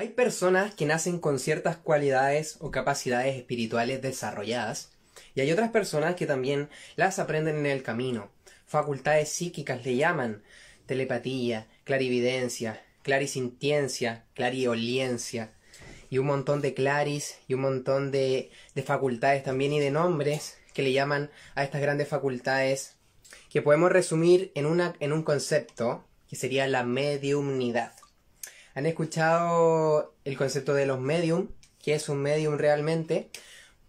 Hay personas que nacen con ciertas cualidades o capacidades espirituales desarrolladas y hay otras personas que también las aprenden en el camino. Facultades psíquicas le llaman telepatía, clarividencia, clarisintiencia, clarioliencia y un montón de claris y un montón de, de facultades también y de nombres que le llaman a estas grandes facultades que podemos resumir en, una, en un concepto que sería la mediumnidad. ¿Han escuchado el concepto de los medium? ¿Qué es un medium realmente?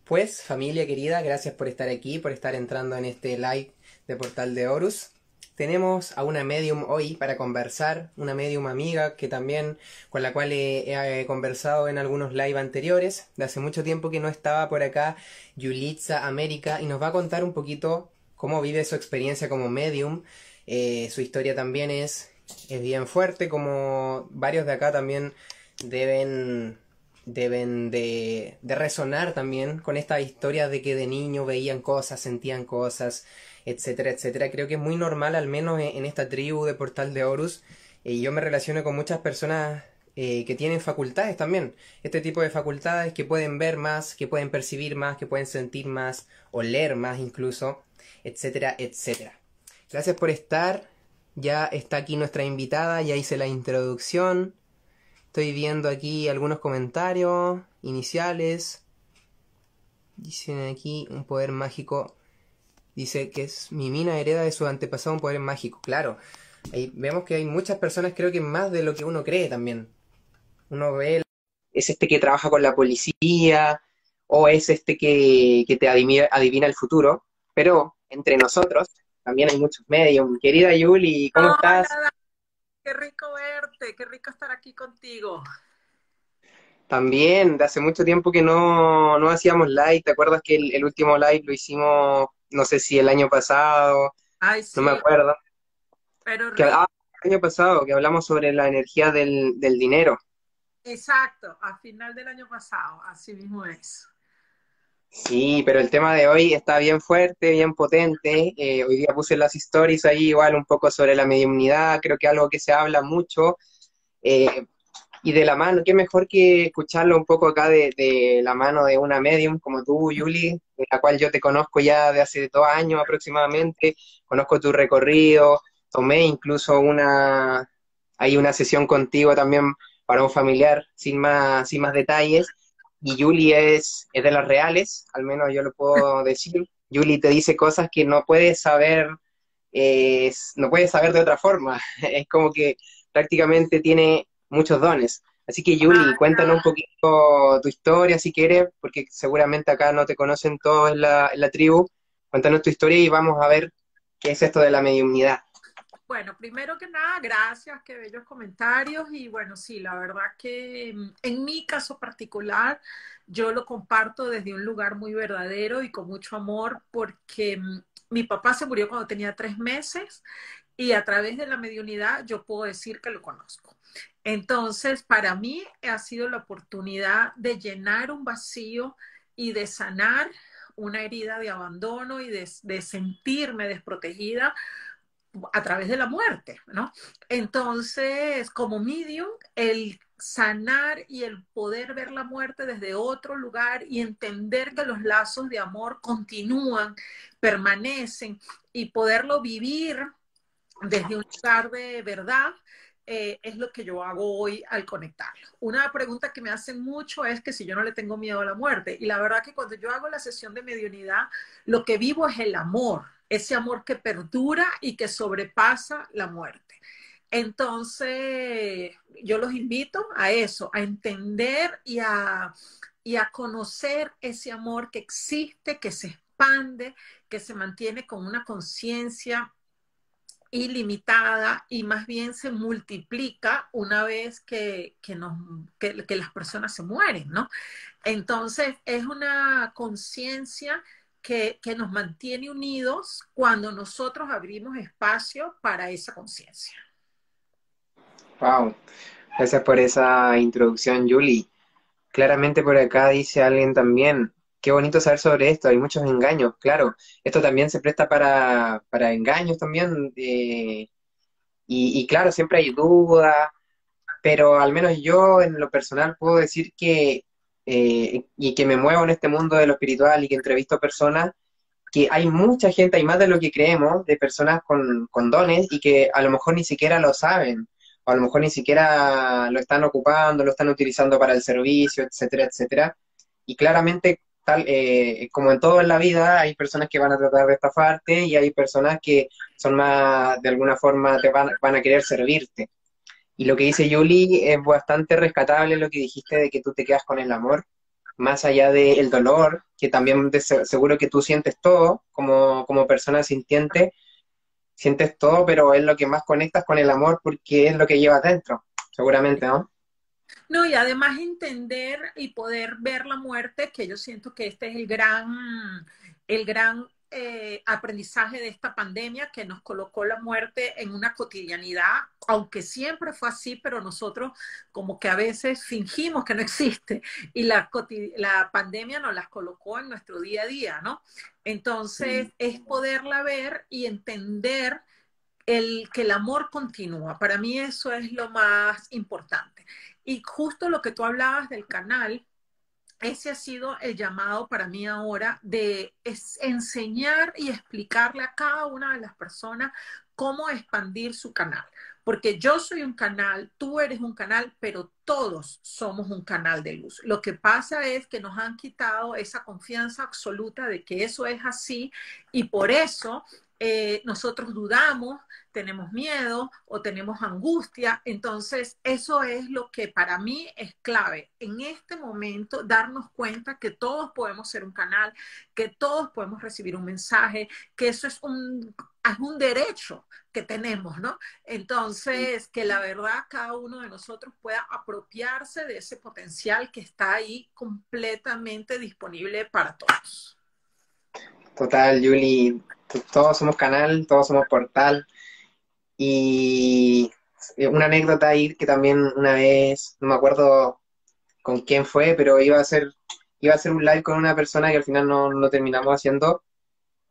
Pues, familia querida, gracias por estar aquí, por estar entrando en este live de Portal de Horus. Tenemos a una medium hoy para conversar, una medium amiga que también con la cual he, conversado en algunos live anteriores. De hace mucho tiempo que no estaba por acá, Yulitza América, y nos va a contar un poquito cómo vive su experiencia como medium. Eh, su historia también es es bien fuerte, como varios de acá también deben deben de, de resonar también con esta historia de que de niño veían cosas, sentían cosas, etcétera, etcétera. Creo que es muy normal, al menos en, esta tribu de Portal de Horus, y yo me relaciono con muchas personas eh, que tienen facultades también. Este tipo de facultades que pueden ver más, que pueden percibir más, que pueden sentir más, o leer más incluso, etcétera, etcétera. Gracias por estar. Ya está aquí nuestra invitada, ya hice la introducción. Estoy viendo aquí algunos comentarios iniciales. Dicen aquí un poder mágico. Dice que es mi mina hereda de su antepasado un poder mágico. Claro, ahí vemos que hay muchas personas, creo que más de lo que uno cree también. Uno ve, es este que trabaja con la policía, o es este que, que te adivina, adivina el futuro. Pero entre nosotros, también hay muchos medios. Querida Yuli, ¿cómo estás? Qué rico verte, qué rico estar aquí contigo. También, de hace mucho tiempo que no, no hacíamos live, ¿te acuerdas que el, último live lo hicimos, no sé si el año pasado? Ay, sí. No me acuerdo. Pero ah, el año pasado, que hablamos sobre la energía del, del dinero. Exacto, a final del año pasado, así mismo es. Sí, pero el tema de hoy está bien fuerte, bien potente. Eh, hoy día puse las stories ahí igual un poco sobre la mediunidad, creo que algo que se habla mucho. Eh, y de la mano, qué mejor que escucharlo un poco acá de, la mano de una medium como tú, Yuli, de la cual yo te conozco ya de hace dos años aproximadamente, conozco tu recorrido, tomé incluso una, hay una sesión contigo también para un familiar, sin más, sin más detalles y Julie es, es de las reales, al menos yo lo puedo decir. Julie te dice cosas que no puedes saber, no puedes saber de otra forma. Es como que prácticamente tiene muchos dones. Así que Julie, cuéntanos un poquito tu historia si quieres, porque seguramente acá no te conocen todos en la, en la tribu. Cuéntanos tu historia y vamos a ver qué es esto de la mediunidad. Bueno, primero que nada, gracias, qué bellos comentarios. Y bueno, sí, la verdad que mm, en mi caso particular, yo lo comparto desde un lugar muy verdadero y con mucho amor, porque mm, mi papá se murió cuando tenía tres meses y a través de la mediunidad yo puedo decir que lo conozco. Entonces, para mí ha sido la oportunidad de llenar un vacío y de sanar una herida de abandono y de, de sentirme desprotegida a través de la muerte, ¿no? Entonces, como medium, el sanar y el poder ver la muerte desde otro lugar y entender que los lazos de amor continúan, permanecen y poderlo vivir desde un lugar de verdad, eh, es lo que yo hago hoy al conectarlo. Una pregunta que me hacen mucho es que si yo no le tengo miedo a la muerte. Y la verdad que cuando yo hago la sesión de mediunidad, lo que vivo es el amor, ese amor que perdura y que sobrepasa la muerte. Entonces, yo los invito a eso, a entender y a, y a conocer ese amor que existe, que se expande, que se mantiene con una conciencia ilimitada y más bien se multiplica una vez que, nos, que, que las personas se mueren, ¿no? Entonces, es una conciencia que, nos mantiene unidos cuando nosotros abrimos espacio para esa conciencia. Wow, gracias por esa introducción, Julie. Claramente por acá dice alguien también, qué bonito saber sobre esto, hay muchos engaños, claro, esto también se presta para, para engaños también, eh, y, y, claro, siempre hay duda, pero al menos yo en lo personal puedo decir que, eh, y que me muevo en este mundo de lo espiritual y que entrevisto personas, que hay mucha gente, hay más de lo que creemos, de personas con, con dones y que a lo mejor ni siquiera lo saben, o a lo mejor ni siquiera lo están ocupando, lo están utilizando para el servicio, etcétera, etcétera. Y claramente, tal eh, como en todo en la vida, hay personas que van a tratar de estafarte y hay personas que son más, de alguna forma, te van, van a querer servirte. Y lo que dice Yuli es bastante rescatable lo que dijiste de que tú te quedas con el amor, más allá del dolor, que también seguro que tú sientes todo como, como persona sintiente, sientes todo, pero es lo que más conectas con el amor porque es lo que llevas dentro, seguramente, ¿no? No, y además entender y poder ver la muerte, que yo siento que este es el gran, el gran eh, aprendizaje de esta pandemia que nos colocó la muerte en una cotidianidad, aunque siempre fue así, pero nosotros como que a veces fingimos que no existe y la, la pandemia nos las colocó en nuestro día a día, ¿no? Entonces es poderla ver y entender el, que el amor continúa. Para mí eso es lo más importante. Y justo lo que tú hablabas del canal, ese ha sido el llamado para mí ahora de enseñar y explicarle a cada una de las personas cómo expandir su canal. Porque yo soy un canal, tú eres un canal, pero todos somos un canal de luz. Lo que pasa es que nos han quitado esa confianza absoluta de que eso es así y por eso eh, nosotros dudamos, tenemos miedo o tenemos angustia. Entonces, eso es lo que para mí es clave. En este momento, darnos cuenta que todos podemos ser un canal, que todos podemos recibir un mensaje, que eso es un, es un derecho que tenemos, ¿no? Entonces, que la verdad cada uno de nosotros pueda apropiarse de ese potencial que está ahí completamente disponible para todos. Total, Julie todos somos canal, todos somos portal. Y una anécdota ahí que también una vez, no me acuerdo con quién fue, pero iba a hacer, iba a hacer un live con una persona y al final no lo terminamos haciendo.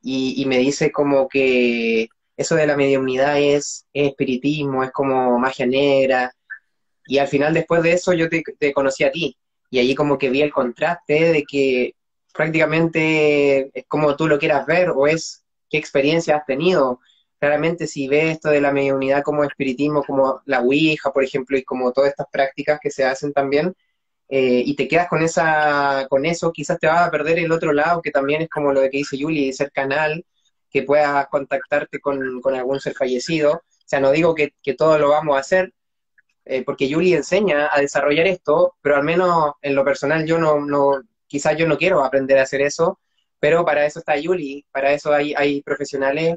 Y, me dice como que eso de la mediunidad es, espiritismo, es como magia negra. Y al final después de eso yo te, te conocí a ti. Y allí como que vi el contraste de que prácticamente es como tú lo quieras ver o es qué experiencia has tenido. Claramente si ves esto de la mediunidad como espiritismo, como la Ouija, por ejemplo, y como todas estas prácticas que se hacen también, eh, y te quedas con esa, con eso, quizás te vas a perder el otro lado, que también es como lo que dice Yuli, ser canal, que puedas contactarte con, algún ser fallecido. O sea, no digo que, todo lo vamos a hacer, eh, porque Yuli enseña a desarrollar esto, pero al menos en lo personal yo no, no, quizás yo no quiero aprender a hacer eso, pero para eso está Yuli, para eso hay profesionales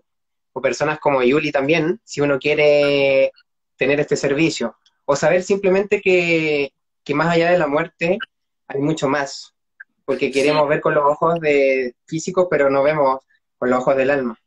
o personas como Yuli también, si uno quiere tener este servicio. O saber simplemente que, más allá de la muerte hay mucho más, porque queremos ver con los ojos de físicos, pero no vemos con los ojos del alma.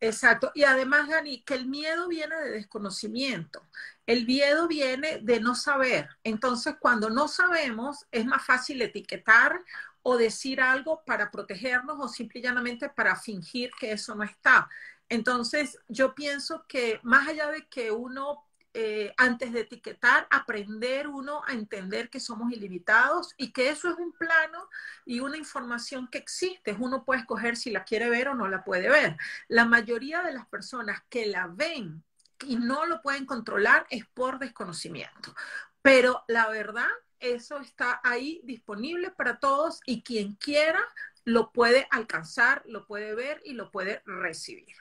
Exacto. Y además, Dani, que el miedo viene de desconocimiento. El miedo viene de no saber. Entonces, cuando no sabemos, es más fácil etiquetar o decir algo para protegernos o simple y llanamente para fingir que eso no está. Entonces, yo pienso que más allá de que uno, eh, antes de etiquetar, aprender uno a entender que somos ilimitados y que eso es un plano y una información que existe. Uno puede escoger si la quiere ver o no la puede ver. La mayoría de las personas que la ven y no lo pueden controlar es por desconocimiento. Pero la verdad eso está ahí disponible para todos y quien quiera lo puede alcanzar, lo puede ver y lo puede recibir.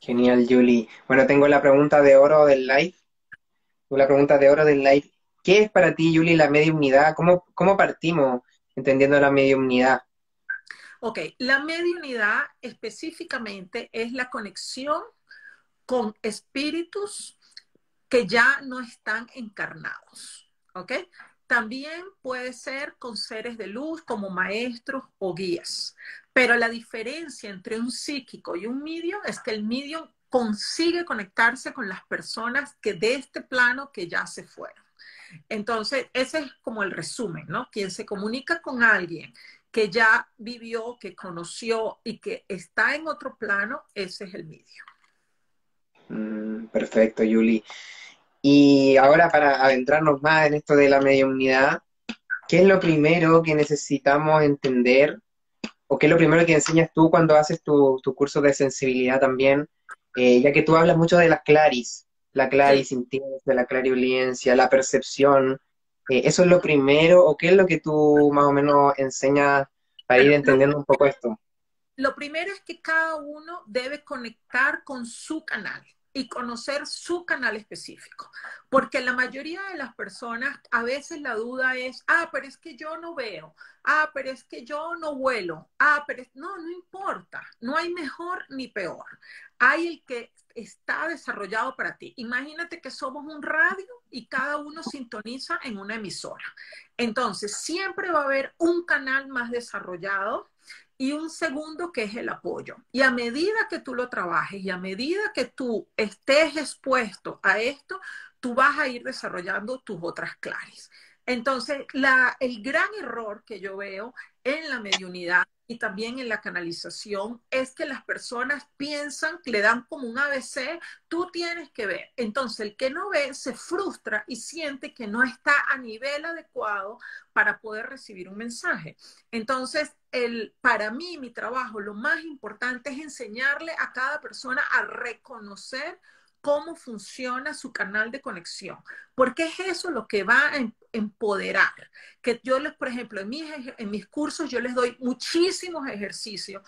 Genial, Julie. Bueno, tengo la pregunta de oro del live. La pregunta de oro del live. ¿Qué es para ti, Julie, la mediunidad? ¿Cómo, cómo partimos entendiendo la mediunidad? Ok, la mediunidad específicamente es la conexión con espíritus que ya no están encarnados. ¿ok? También puede ser con seres de luz como maestros o guías. Pero la diferencia entre un psíquico y un medium es que el medium consigue conectarse con las personas que de este plano que ya se fueron. Entonces, ese es como el resumen, ¿no? Quien se comunica con alguien que ya vivió, que conoció y que está en otro plano, ese es el medium. Mm, perfecto, Yuli. Y ahora para adentrarnos más en esto de la mediunidad, ¿qué es lo primero que necesitamos entender? ¿O qué es lo primero que enseñas tú cuando haces tu, tu curso de sensibilidad también? Eh, ya que tú hablas mucho de las claris, la claris de la clarividencia, la percepción. Eh, ¿Eso es lo primero o qué es lo que tú más o menos enseñas para ir entendiendo un poco esto? Lo primero es que cada uno debe conectar con su canal y conocer su canal específico. Porque la mayoría de las personas, a veces la duda es, ah, pero es que yo no veo, ah, pero es que yo no vuelo, ah, pero no, no importa, no hay mejor ni peor. Hay el que está desarrollado para ti. Imagínate que somos un radio y cada uno sintoniza en una emisora. Entonces, siempre va a haber un canal más desarrollado y un segundo que es el apoyo. Y a medida que tú lo trabajes y a medida que tú estés expuesto a esto, tú vas a ir desarrollando tus otras claves. Entonces, el gran error que yo veo en la mediunidad y también en la canalización es que las personas piensan le dan como un ABC, tú tienes que ver. Entonces, el que no ve se frustra y siente que no está a nivel adecuado para poder recibir un mensaje. Entonces, el, para mí, mi trabajo, lo más importante es enseñarle a cada persona a reconocer cómo funciona su canal de conexión, porque es eso lo que va a em, empoderar. Que yo les, por ejemplo, en mis, en mis cursos yo les doy muchísimos ejercicios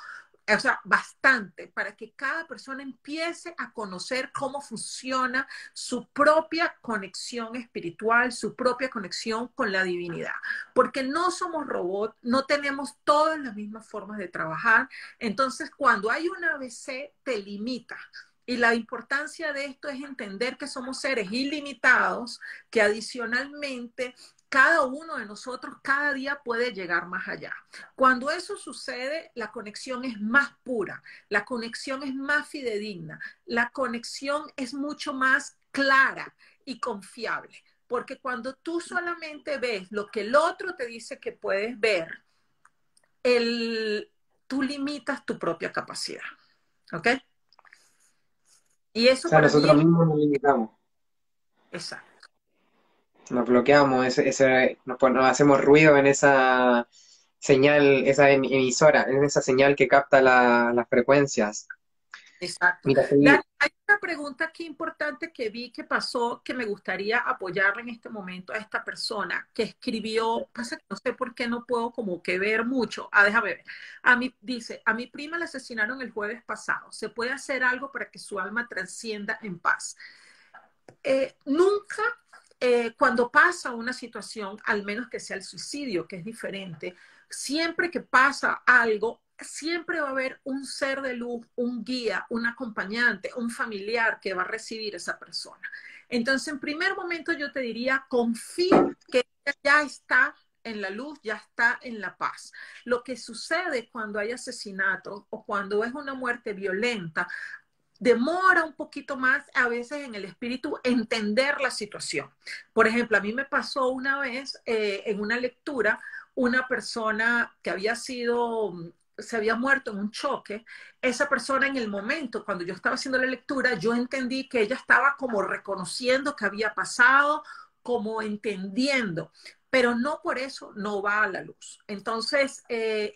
o sea, bastante, para que cada persona empiece a conocer cómo funciona su propia conexión espiritual, su propia conexión con la divinidad. Porque no somos robots, no tenemos todas las mismas formas de trabajar. Entonces, cuando hay un ABC, te limita. Y la importancia de esto es entender que somos seres ilimitados, que adicionalmente cada uno de nosotros cada día puede llegar más allá. Cuando eso sucede, la conexión es más pura, la conexión es más fidedigna, la conexión es mucho más clara y confiable. Porque cuando tú solamente ves lo que el otro te dice que puedes ver, el, tú limitas tu propia capacidad. ¿Ok? Y eso para nosotros mismos nos limitamos. Exacto. Nos bloqueamos, ese, nos, hacemos ruido en esa señal, esa em, emisora, en esa señal que capta las frecuencias. Exacto. hay una pregunta aquí importante que vi que pasó que me gustaría apoyarle en este momento a esta persona que escribió, pasa que no sé por qué no puedo como que ver mucho. Ah, déjame ver. A mí dice, a mi prima la asesinaron el jueves pasado. ¿Se puede hacer algo para que su alma trascienda en paz? Eh, nunca eh, cuando pasa una situación, al menos que sea el suicidio, que es diferente, siempre que pasa algo, siempre va a haber un ser de luz, un guía, un acompañante, un familiar que va a recibir esa persona. Entonces, en primer momento yo te diría, confía que ya está en la luz, ya está en la paz. Lo que sucede cuando hay asesinato o cuando es una muerte violenta, demora un poquito más a veces en el espíritu entender la situación. Por ejemplo, a mí me pasó una vez eh, en una lectura una persona que había sido se había muerto en un choque, esa persona en el momento, cuando yo estaba haciendo la lectura, yo entendí que ella estaba como reconociendo que había pasado, como entendiendo, pero no por eso no va a la luz. Entonces, eh,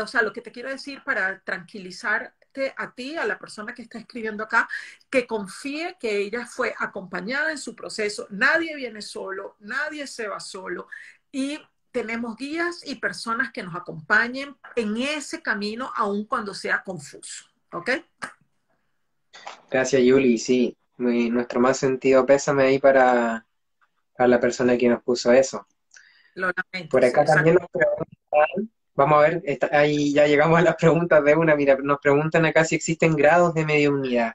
o sea, lo que te quiero decir para tranquilizarte a ti, a la persona que está escribiendo acá, que confíe que ella fue acompañada en su proceso. Nadie viene solo, nadie se va solo. Y tenemos guías y personas que nos acompañen en ese camino, aun cuando sea confuso. ¿Ok? Gracias, Yuli. Sí, nuestro más sentido pésame ahí para, para, la persona que nos puso eso. Lo lamento, Por acá también nos preguntan, vamos a ver, ahí ya llegamos a las preguntas de una. Mira, nos preguntan acá si existen grados de mediunidad.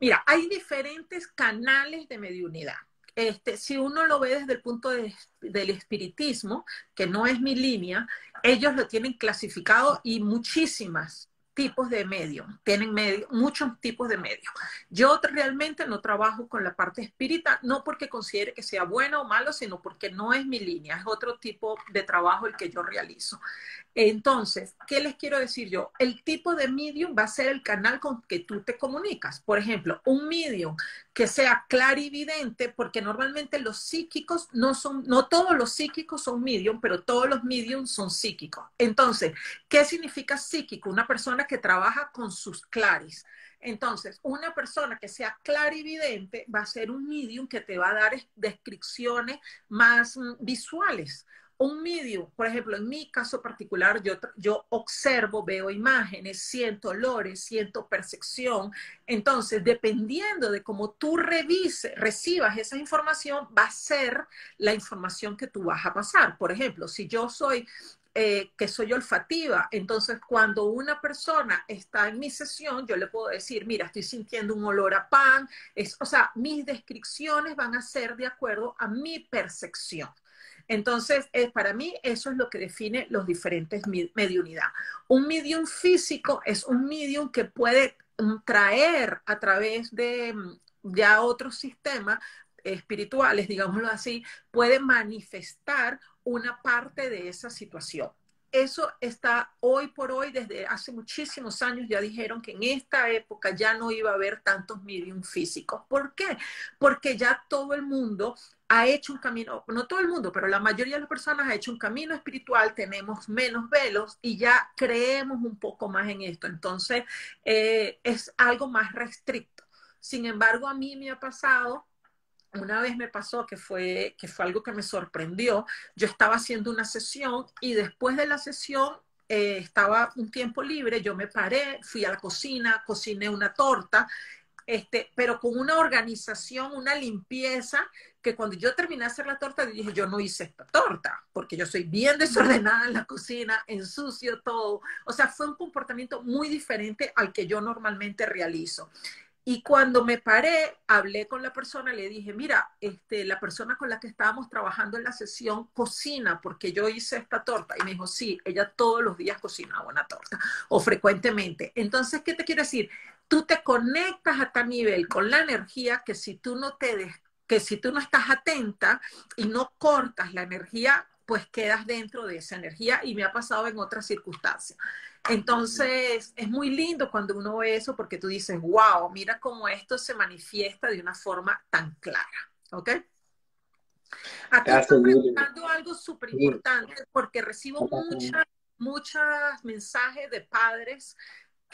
Mira, hay diferentes canales de mediunidad. Este, si uno lo ve desde el punto del espiritismo, que no es mi línea, ellos lo tienen clasificado y muchísimas tipos de medios, tienen medio, muchos tipos de medios. Yo realmente no trabajo con la parte espírita, no porque considere que sea bueno o malo, sino porque no es mi línea, es otro tipo de trabajo el que yo realizo. Entonces, ¿qué les quiero decir yo? El tipo de medium va a ser el canal con que tú te comunicas. Por ejemplo, un medium que sea clarividente, porque normalmente los psíquicos no son, no todos los psíquicos son medium, pero todos los mediums son psíquicos. Entonces, ¿qué significa psíquico? Una persona que trabaja con sus claris. Entonces, una persona que sea clarividente va a ser un medium que te va a dar descripciones más mm, visuales un medium, por ejemplo, en mi caso particular, yo, yo observo, veo imágenes, siento olores, siento percepción. Entonces, dependiendo de cómo tú revises, recibas esa información, va a ser la información que tú vas a pasar. Por ejemplo, si yo soy eh, que soy olfativa. Entonces, cuando una persona está en mi sesión, yo le puedo decir, mira, estoy sintiendo un olor a pan. Es, o sea, mis descripciones van a ser de acuerdo a mi percepción. Entonces, eh, para mí eso es lo que define los diferentes mediunidad. Un medium físico es un medium que puede mm, traer a través de mm, ya otros sistemas espirituales, digámoslo así, puede manifestar una parte de esa situación eso está hoy por hoy, desde hace muchísimos años ya dijeron que en esta época ya no iba a haber tantos medium físicos. ¿Por qué? Porque ya todo el mundo ha hecho un camino, no todo el mundo, pero la mayoría de las personas ha hecho un camino espiritual, tenemos menos velos y ya creemos un poco más en esto. Entonces, eh, es algo más restricto. Sin embargo, a mí me ha pasado una vez me pasó que fue, que fue algo que me sorprendió. Yo estaba haciendo una sesión y después de la sesión eh, estaba un tiempo libre, yo me paré, fui a la cocina, cociné una torta, este, pero con una organización, una limpieza, que cuando yo terminé de hacer la torta, dije, yo no hice esta torta, porque yo soy bien desordenada en la cocina, ensucio todo. O sea, fue un comportamiento muy diferente al que yo normalmente realizo. Y cuando me paré, hablé con la persona, le dije, mira, este, la persona con la que estábamos trabajando en la sesión cocina porque yo hice esta torta. Y me dijo, sí, ella todos los días cocinaba una torta o frecuentemente. Entonces, ¿qué te quiero decir? Tú te conectas a tal nivel con la energía que si tú no te que si tú no estás atenta y no cortas la energía, pues quedas dentro de esa energía y me ha pasado en otras circunstancias. Entonces, es muy lindo cuando uno ve eso porque tú dices, wow, mira cómo esto se manifiesta de una forma tan clara. ¿Ok? Aquí estoy preguntando algo súper importante porque recibo muchas, muchos mensajes de padres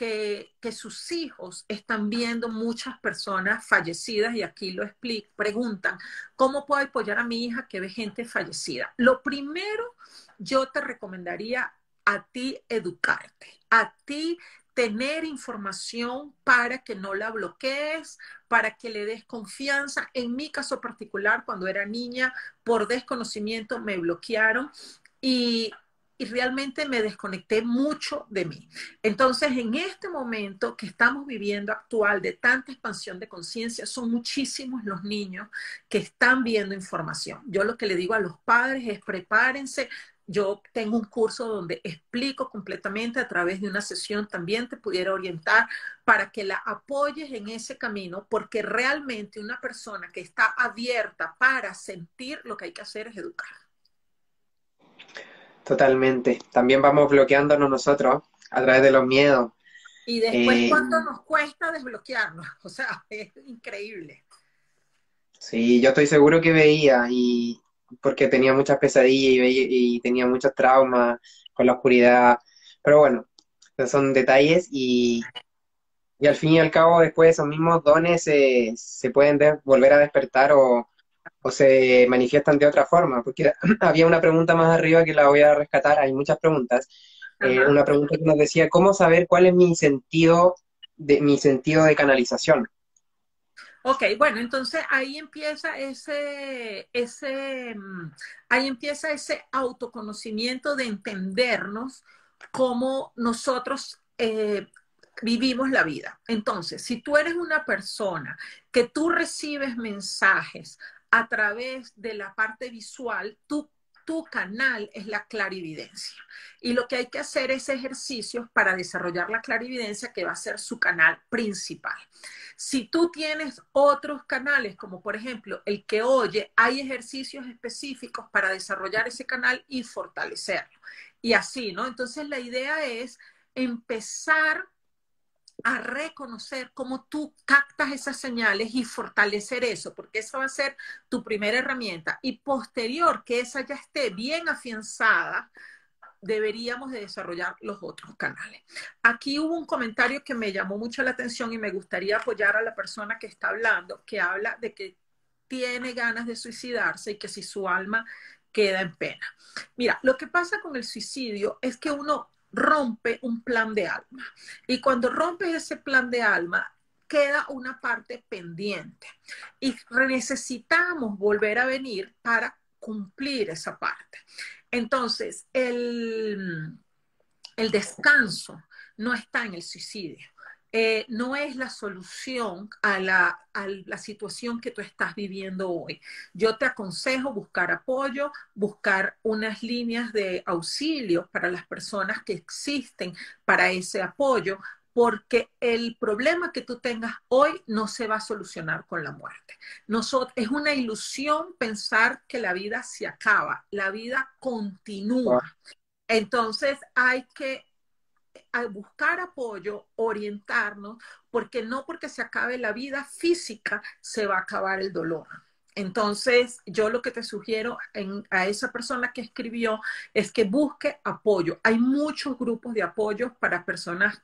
que, sus hijos están viendo muchas personas fallecidas y aquí lo explico, preguntan, ¿cómo puedo apoyar a mi hija que ve gente fallecida? Lo primero, yo te recomendaría a ti educarte, a ti tener información para que no la bloquees, para que le des confianza. En mi caso particular, cuando era niña, por desconocimiento me bloquearon y, y, realmente me desconecté mucho de mí. Entonces, en este momento que estamos viviendo actual de tanta expansión de conciencia, son muchísimos los niños que están viendo información. Yo lo que le digo a los padres es prepárense, yo tengo un curso donde explico completamente a través de una sesión, también te pudiera orientar para que la apoyes en ese camino, porque realmente una persona que está abierta para sentir lo que hay que hacer es educar. Totalmente. También vamos bloqueándonos nosotros a través de los miedos. Y después, eh, ¿cuánto nos cuesta desbloquearnos? O sea, es increíble. Sí, yo estoy seguro que veía y, porque tenía muchas pesadillas y, tenía muchos traumas con la oscuridad. Pero bueno, son detalles y, y al fin y al cabo después esos mismos dones se pueden volver a despertar o, o se manifiestan de otra forma. Porque había una pregunta más arriba que la voy a rescatar, hay muchas preguntas. Eh, una pregunta que nos decía, ¿cómo saber cuál es mi sentido de, mi sentido de canalización? Ok, bueno, entonces ahí empieza ese, ese, mm, ahí empieza ese autoconocimiento de entendernos cómo nosotros eh, vivimos la vida. Entonces, si tú eres una persona que tú recibes mensajes a través de la parte visual, tu canal es la clarividencia. Y lo que hay que hacer es ejercicios para desarrollar la clarividencia, que va a ser su canal principal. Si tú tienes otros canales, como por ejemplo el que oye, hay ejercicios específicos para desarrollar ese canal y fortalecerlo. Y así, ¿no? Entonces la idea es empezar a reconocer cómo tú captas esas señales y fortalecer eso, porque esa va a ser tu primera herramienta. Y posterior, que esa ya esté bien afianzada, deberíamos de desarrollar los otros canales. Aquí hubo un comentario que me llamó mucho la atención y me gustaría apoyar a la persona que está hablando, que habla de que tiene ganas de suicidarse y que si su alma queda en pena. Mira, lo que pasa con el suicidio es que uno rompe un plan de alma. Y cuando rompes ese plan de alma, queda una parte pendiente. Y necesitamos volver a venir para cumplir esa parte. Entonces, el, el descanso no está en el suicidio. Eh, no es la solución a la, a la, situación que tú estás viviendo hoy. Yo te aconsejo buscar apoyo, buscar unas líneas de auxilio para las personas que existen para ese apoyo, porque el problema que tú tengas hoy no se va a solucionar con la muerte. Nosotros, es una ilusión pensar que la vida se acaba, la vida continúa. Entonces hay que a buscar apoyo, orientarnos, porque no porque se acabe la vida física se va a acabar el dolor. Entonces, yo lo que te sugiero a esa persona que escribió es que busque apoyo. Hay muchos grupos de apoyo para personas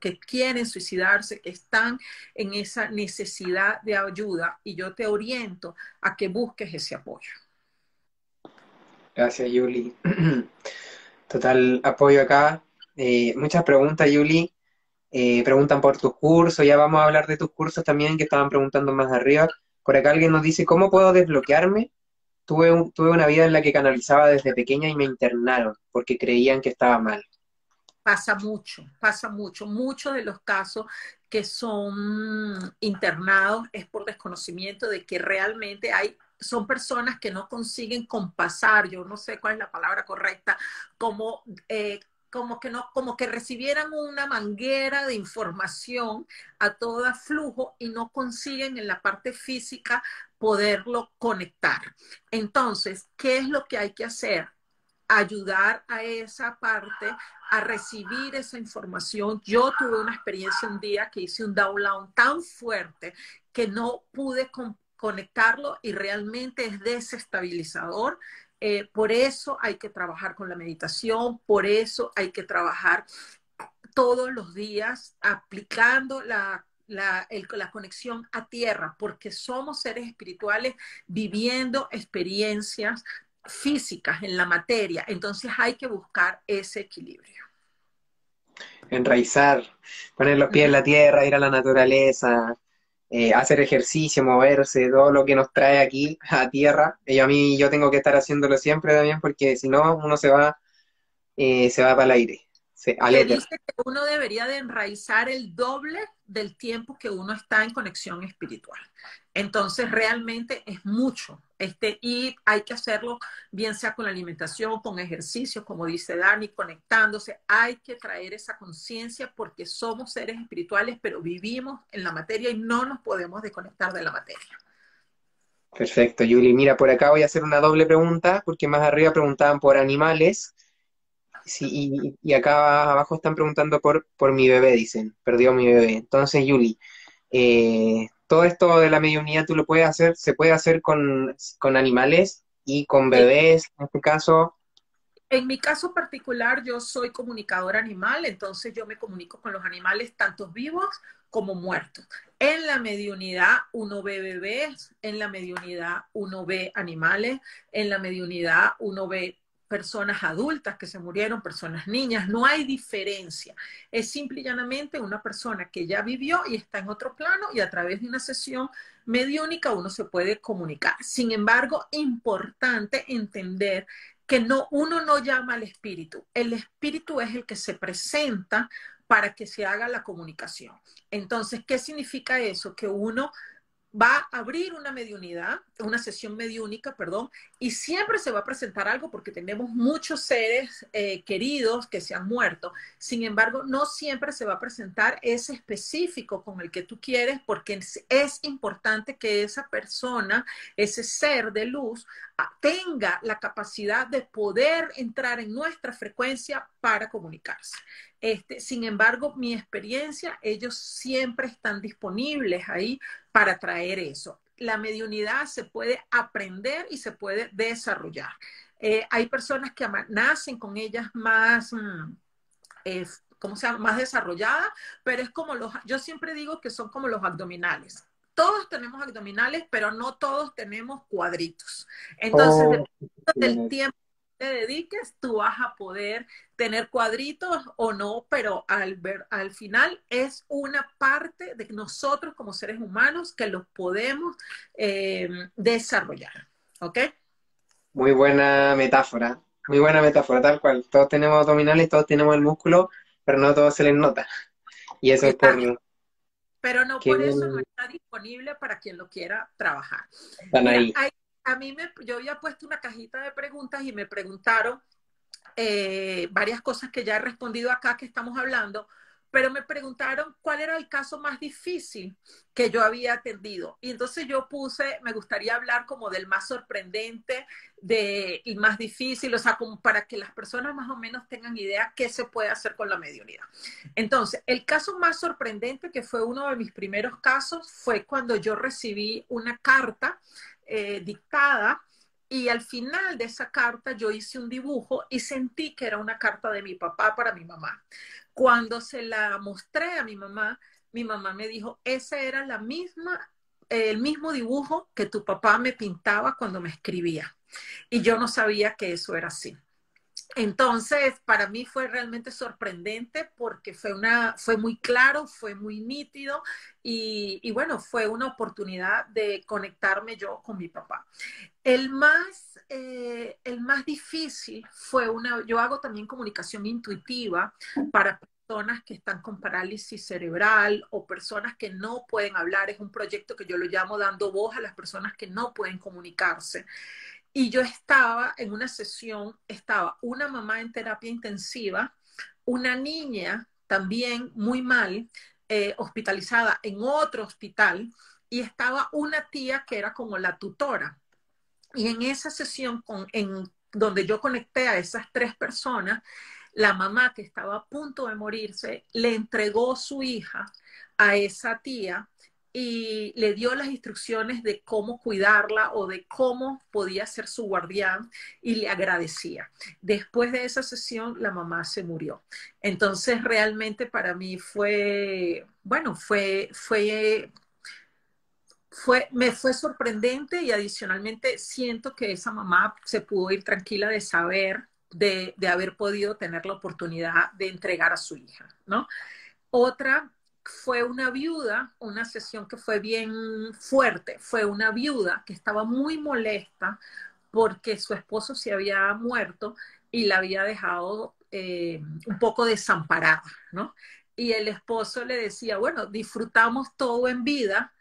que quieren suicidarse, que están en esa necesidad de ayuda y yo te oriento a que busques ese apoyo. Gracias, Yuli. Total apoyo acá. Eh, muchas preguntas, Yuli. Eh, preguntan por tus cursos, ya vamos a hablar de tus cursos también, que estaban preguntando más arriba. Por acá alguien nos dice, ¿cómo puedo desbloquearme? Tuve, tuve una vida en la que canalizaba desde pequeña y me internaron porque creían que estaba mal. Pasa mucho, pasa mucho. Muchos de los casos que son internados es por desconocimiento de que realmente hay son personas que no consiguen compasar, yo no sé cuál es la palabra correcta, como eh, como que no, como que recibieran una manguera de información a todo flujo y no consiguen en la parte física poderlo conectar. Entonces, ¿qué es lo que hay que hacer? Ayudar a esa parte a recibir esa información. Yo tuve una experiencia un día que hice un download tan fuerte que no pude conectarlo y realmente es desestabilizador eh, por eso hay que trabajar con la meditación, por eso hay que trabajar todos los días aplicando la, la, la, conexión a tierra, porque somos seres espirituales viviendo experiencias físicas en la materia. Entonces hay que buscar ese equilibrio. Enraizar, poner los pies en la tierra, ir a la naturaleza, eh, hacer ejercicio, moverse, todo lo que nos trae aquí a tierra. Y a mí yo tengo que estar haciéndolo siempre también porque si no uno se va, eh, se va para el aire. Se, dice que uno debería de enraizar el doble del tiempo que uno está en conexión espiritual. Entonces, realmente es mucho. Este, y hay que hacerlo, bien sea con la alimentación, con ejercicios, como dice Dani, conectándose. Hay que traer esa conciencia porque somos seres espirituales, pero vivimos en la materia y no nos podemos desconectar de la materia. Perfecto, Yuli. Mira, por acá voy a hacer una doble pregunta, porque más arriba preguntaban por animales. Sí, y, acá abajo están preguntando por, por mi bebé, dicen, perdió mi bebé. Entonces, Yuli, eh, todo esto de la mediunidad tú lo puedes hacer, se puede hacer con, animales y con bebés, en este caso. En mi caso particular, yo soy comunicador animal, entonces yo me comunico con los animales tanto vivos como muertos. En la mediunidad uno ve bebés, en la mediunidad uno ve animales, en la mediunidad uno ve personas adultas que se murieron, personas niñas, no hay diferencia. Es simple y llanamente una persona que ya vivió y está en otro plano y a través de una sesión mediúnica uno se puede comunicar. Sin embargo, importante entender que no, uno no llama al espíritu, el espíritu es el que se presenta para que se haga la comunicación. Entonces, ¿qué significa eso? Que uno va a abrir una mediunidad, una sesión mediúnica, perdón, y siempre se va a presentar algo porque tenemos muchos seres eh, queridos que se han muerto. Sin embargo, no siempre se va a presentar ese específico con el que tú quieres porque es importante que esa persona, ese ser de luz, ah, tenga la capacidad de poder entrar en nuestra frecuencia para comunicarse. Este, sin embargo, mi experiencia, ellos siempre están disponibles ahí para traer eso. La mediunidad se puede aprender y se puede desarrollar. Eh, hay personas que nacen con ellas más, mm, eh, ¿cómo se llama? Más desarrolladas, pero es como los, yo siempre digo que son como los abdominales. Todos tenemos abdominales, pero no todos tenemos cuadritos. Entonces, oh, del tiempo te dediques, tú vas a poder tener cuadritos o no, pero al, ver, al final es una parte de nosotros como seres humanos que los podemos eh, desarrollar. ¿Ok? Muy buena metáfora, muy buena metáfora, tal cual. Todos tenemos abdominales, todos tenemos el músculo, pero no todos se les nota. Y eso es por... Pero no por eso no está disponible para quien lo quiera trabajar. Están ahí a mí me, yo había puesto una cajita de preguntas y me preguntaron eh, varias cosas que ya he respondido acá que estamos hablando, pero me preguntaron cuál era el caso más difícil que yo había atendido. Y entonces yo puse, me gustaría hablar como del más sorprendente de, y más difícil, o sea, como para que las personas más o menos tengan idea qué se puede hacer con la mediunidad. Entonces, el caso más sorprendente, que fue uno de mis primeros casos, fue cuando yo recibí una carta eh, dictada y al final de esa carta yo hice un dibujo y sentí que era una carta de mi papá para mi mamá. Cuando se la mostré a mi mamá, mi mamá me dijo, ese era la misma, el mismo dibujo que tu papá me pintaba cuando me escribía. Y yo no sabía que eso era así. Entonces, para mí fue realmente sorprendente porque fue, una, fue muy claro, fue muy nítido y, bueno, fue una oportunidad de conectarme yo con mi papá. El más, eh, el más difícil fue una, yo hago también comunicación intuitiva para personas que están con parálisis cerebral o personas que no pueden hablar. Es un proyecto que yo lo llamo dando voz a las personas que no pueden comunicarse. Y yo estaba en una sesión, estaba una mamá en terapia intensiva, una niña también muy mal, eh, hospitalizada en otro hospital, y estaba una tía que era como la tutora. Y en esa sesión con, en, donde yo conecté a esas tres personas, la mamá que estaba a punto de morirse le entregó su hija a esa tía y le dio las instrucciones de cómo cuidarla o de cómo podía ser su guardián y le agradecía. Después de esa sesión, la mamá se murió. Entonces, realmente para mí fue, bueno, fue, fue, fue, me fue sorprendente y adicionalmente siento que esa mamá se pudo ir tranquila de saber, de, de haber podido tener la oportunidad de entregar a su hija, ¿no? Otra fue una viuda, una sesión que fue bien fuerte, fue una viuda que estaba muy molesta porque su esposo se había muerto y la había dejado eh, un poco desamparada, ¿no? Y el esposo le decía, bueno, disfrutamos todo en vida,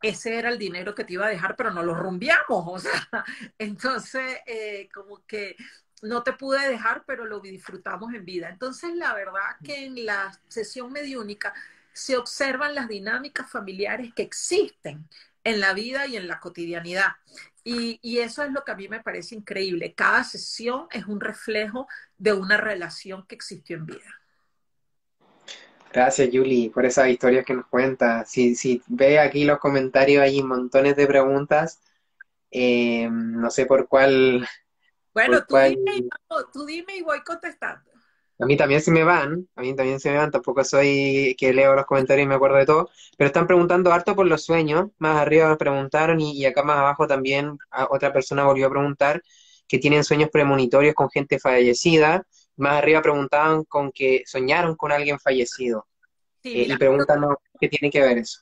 ese era el dinero que te iba a dejar, pero no lo rumbiamos, o sea, entonces eh, como que no te pude dejar, pero lo disfrutamos en vida. Entonces, la verdad que en la sesión mediúnica se observan las dinámicas familiares que existen en la vida y en la cotidianidad. Y, eso es lo que a mí me parece increíble. Cada sesión es un reflejo de una relación que existió en vida. Gracias, Julie, por esas historias que nos cuentas. Si, si ve aquí los comentarios, hay montones de preguntas. Eh, no sé por cuál. Bueno, tú, Dime, tú dime y voy contestando. A mí también se me van, a mí también se me van, tampoco soy que leo los comentarios y me acuerdo de todo, pero están preguntando harto por los sueños, más arriba me preguntaron y, acá más abajo también otra persona volvió a preguntar que tienen sueños premonitorios con gente fallecida, más arriba preguntaban con que soñaron con alguien fallecido. Eh, y preguntan qué tiene que ver eso.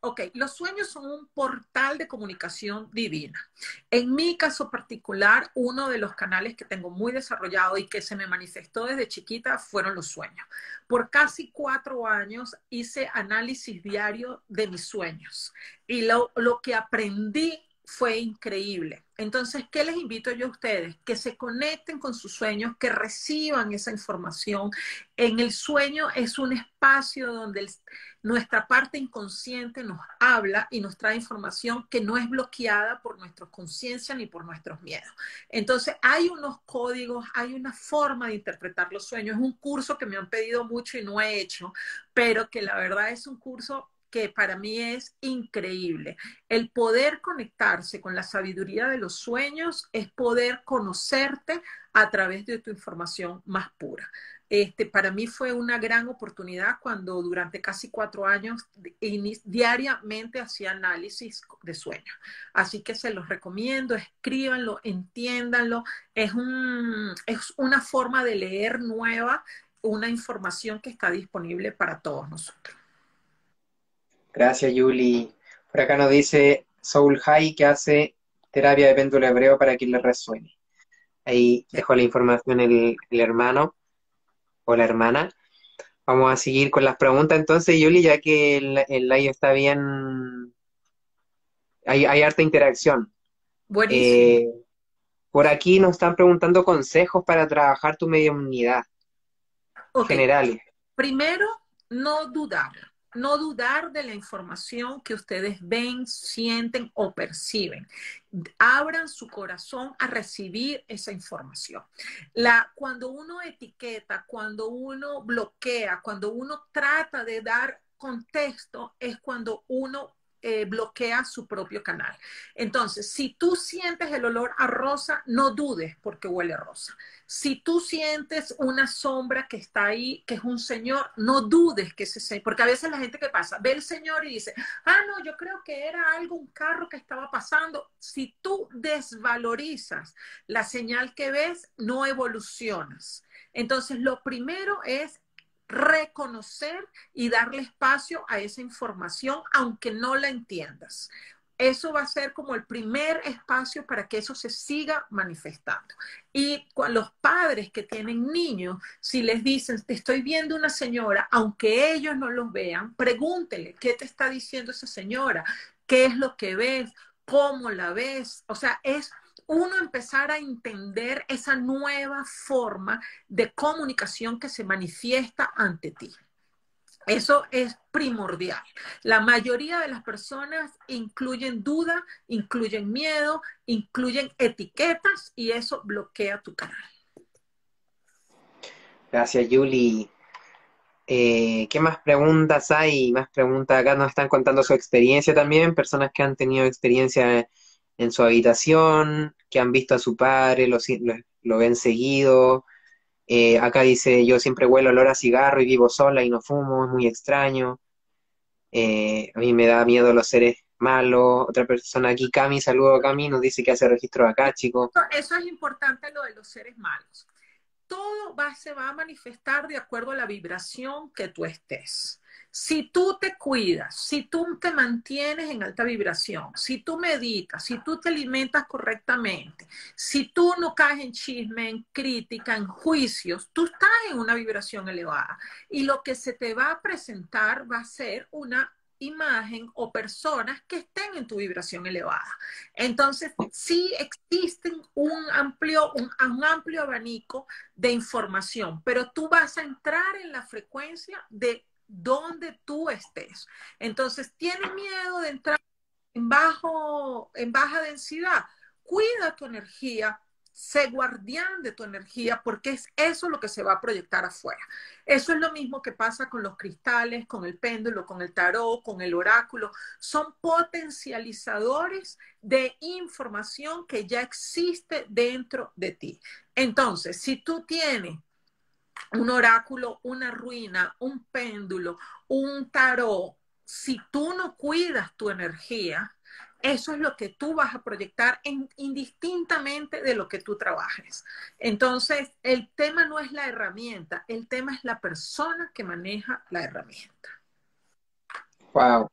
Ok, los sueños son un portal de comunicación divina. En mi caso particular, uno de los canales que tengo muy desarrollado y que se me manifestó desde chiquita fueron los sueños. Por casi cuatro años hice análisis diario de mis sueños y lo, lo que aprendí fue increíble. Entonces, ¿qué les invito yo a ustedes? Que se conecten con sus sueños, que reciban esa información. En el sueño es un espacio donde nuestra parte inconsciente nos habla y nos trae información que no es bloqueada por nuestra conciencia ni por nuestros miedos. Entonces, hay unos códigos, hay una forma de interpretar los sueños. Es un curso que me han pedido mucho y no he hecho, pero que la verdad es un curso que para mí es increíble. El poder conectarse con la sabiduría de los sueños es poder conocerte a través de tu información más pura. Este, para mí fue una gran oportunidad cuando durante casi cuatro años diariamente hacía análisis de sueños. Así que se los recomiendo, escríbanlo, entiéndanlo. Es, un, es una forma de leer nueva, una información que está disponible para todos nosotros. Gracias, Yuli. Por acá nos dice Soul High que hace terapia de péndulo hebreo para que le resuene. Ahí dejó la información el, hermano o la hermana. Vamos a seguir con las preguntas entonces, Yuli, ya que el, el live está bien. Hay, hay harta interacción. Buenísimo. Eh, por aquí nos están preguntando consejos para trabajar tu mediunidad. Generales. Primero, no dudar no dudar de la información que ustedes ven, sienten o perciben. Abran su corazón a recibir esa información. La, cuando uno etiqueta, cuando uno bloquea, cuando uno trata de dar contexto, es cuando uno eh, bloquea su propio canal. Entonces, si tú sientes el olor a rosa, no dudes porque huele a rosa. Si tú sientes una sombra que está ahí, que es un señor, no dudes que ese señor, porque a veces la gente que pasa, ve el señor y dice, ah, no, yo creo que era algo, un carro que estaba pasando. Si tú desvalorizas la señal que ves, no evolucionas. Entonces, lo primero es reconocer y darle espacio a esa información, aunque no la entiendas. Eso va a ser como el primer espacio para que eso se siga manifestando. Y los padres que tienen niños, si les dicen, te estoy viendo una señora, aunque ellos no los vean, pregúntele, ¿qué te está diciendo esa señora? ¿Qué es lo que ves? ¿Cómo la ves? O sea, es uno empezar a entender esa nueva forma de comunicación que se manifiesta ante ti. Eso es primordial. La mayoría de las personas incluyen duda, incluyen miedo, incluyen etiquetas y eso bloquea tu canal. Gracias, Julie. Eh, ¿Qué más preguntas hay? Más preguntas acá nos están contando su experiencia también, personas que han tenido experiencia en su habitación, que han visto a su padre, lo, lo, ven seguido. Eh, acá dice, yo siempre huelo olor a cigarro y vivo sola y no fumo, es muy extraño. Eh, a mí me da miedo los seres malos. Otra persona aquí, Cami, saludo a Cami, nos dice que hace registro acá, chicos. Eso es importante lo de los seres malos. Todo va, se va a manifestar de acuerdo a la vibración que tú estés. Si tú te cuidas, si tú te mantienes en alta vibración, si tú meditas, si tú te alimentas correctamente, si tú no caes en chisme, en crítica, en juicios, tú estás en una vibración elevada. Y lo que se te va a presentar va a ser una imagen o personas que estén en tu vibración elevada. Entonces, sí existen un amplio, un, un, amplio abanico de información, pero tú vas a entrar en la frecuencia de donde tú estés. Entonces, ¿tienes miedo de entrar en, en baja densidad? Cuida tu energía, sé guardián de tu energía, porque es eso lo que se va a proyectar afuera. Eso es lo mismo que pasa con los cristales, con el péndulo, con el tarot, con el oráculo. Son potencializadores de información que ya existe dentro de ti. Entonces, si tú tienes un oráculo, una ruina, un péndulo, un tarot, si tú no cuidas tu energía, eso es lo que tú vas a proyectar indistintamente de lo que tú trabajes. Entonces, el tema no es la herramienta, el tema es la persona que maneja la herramienta. Wow.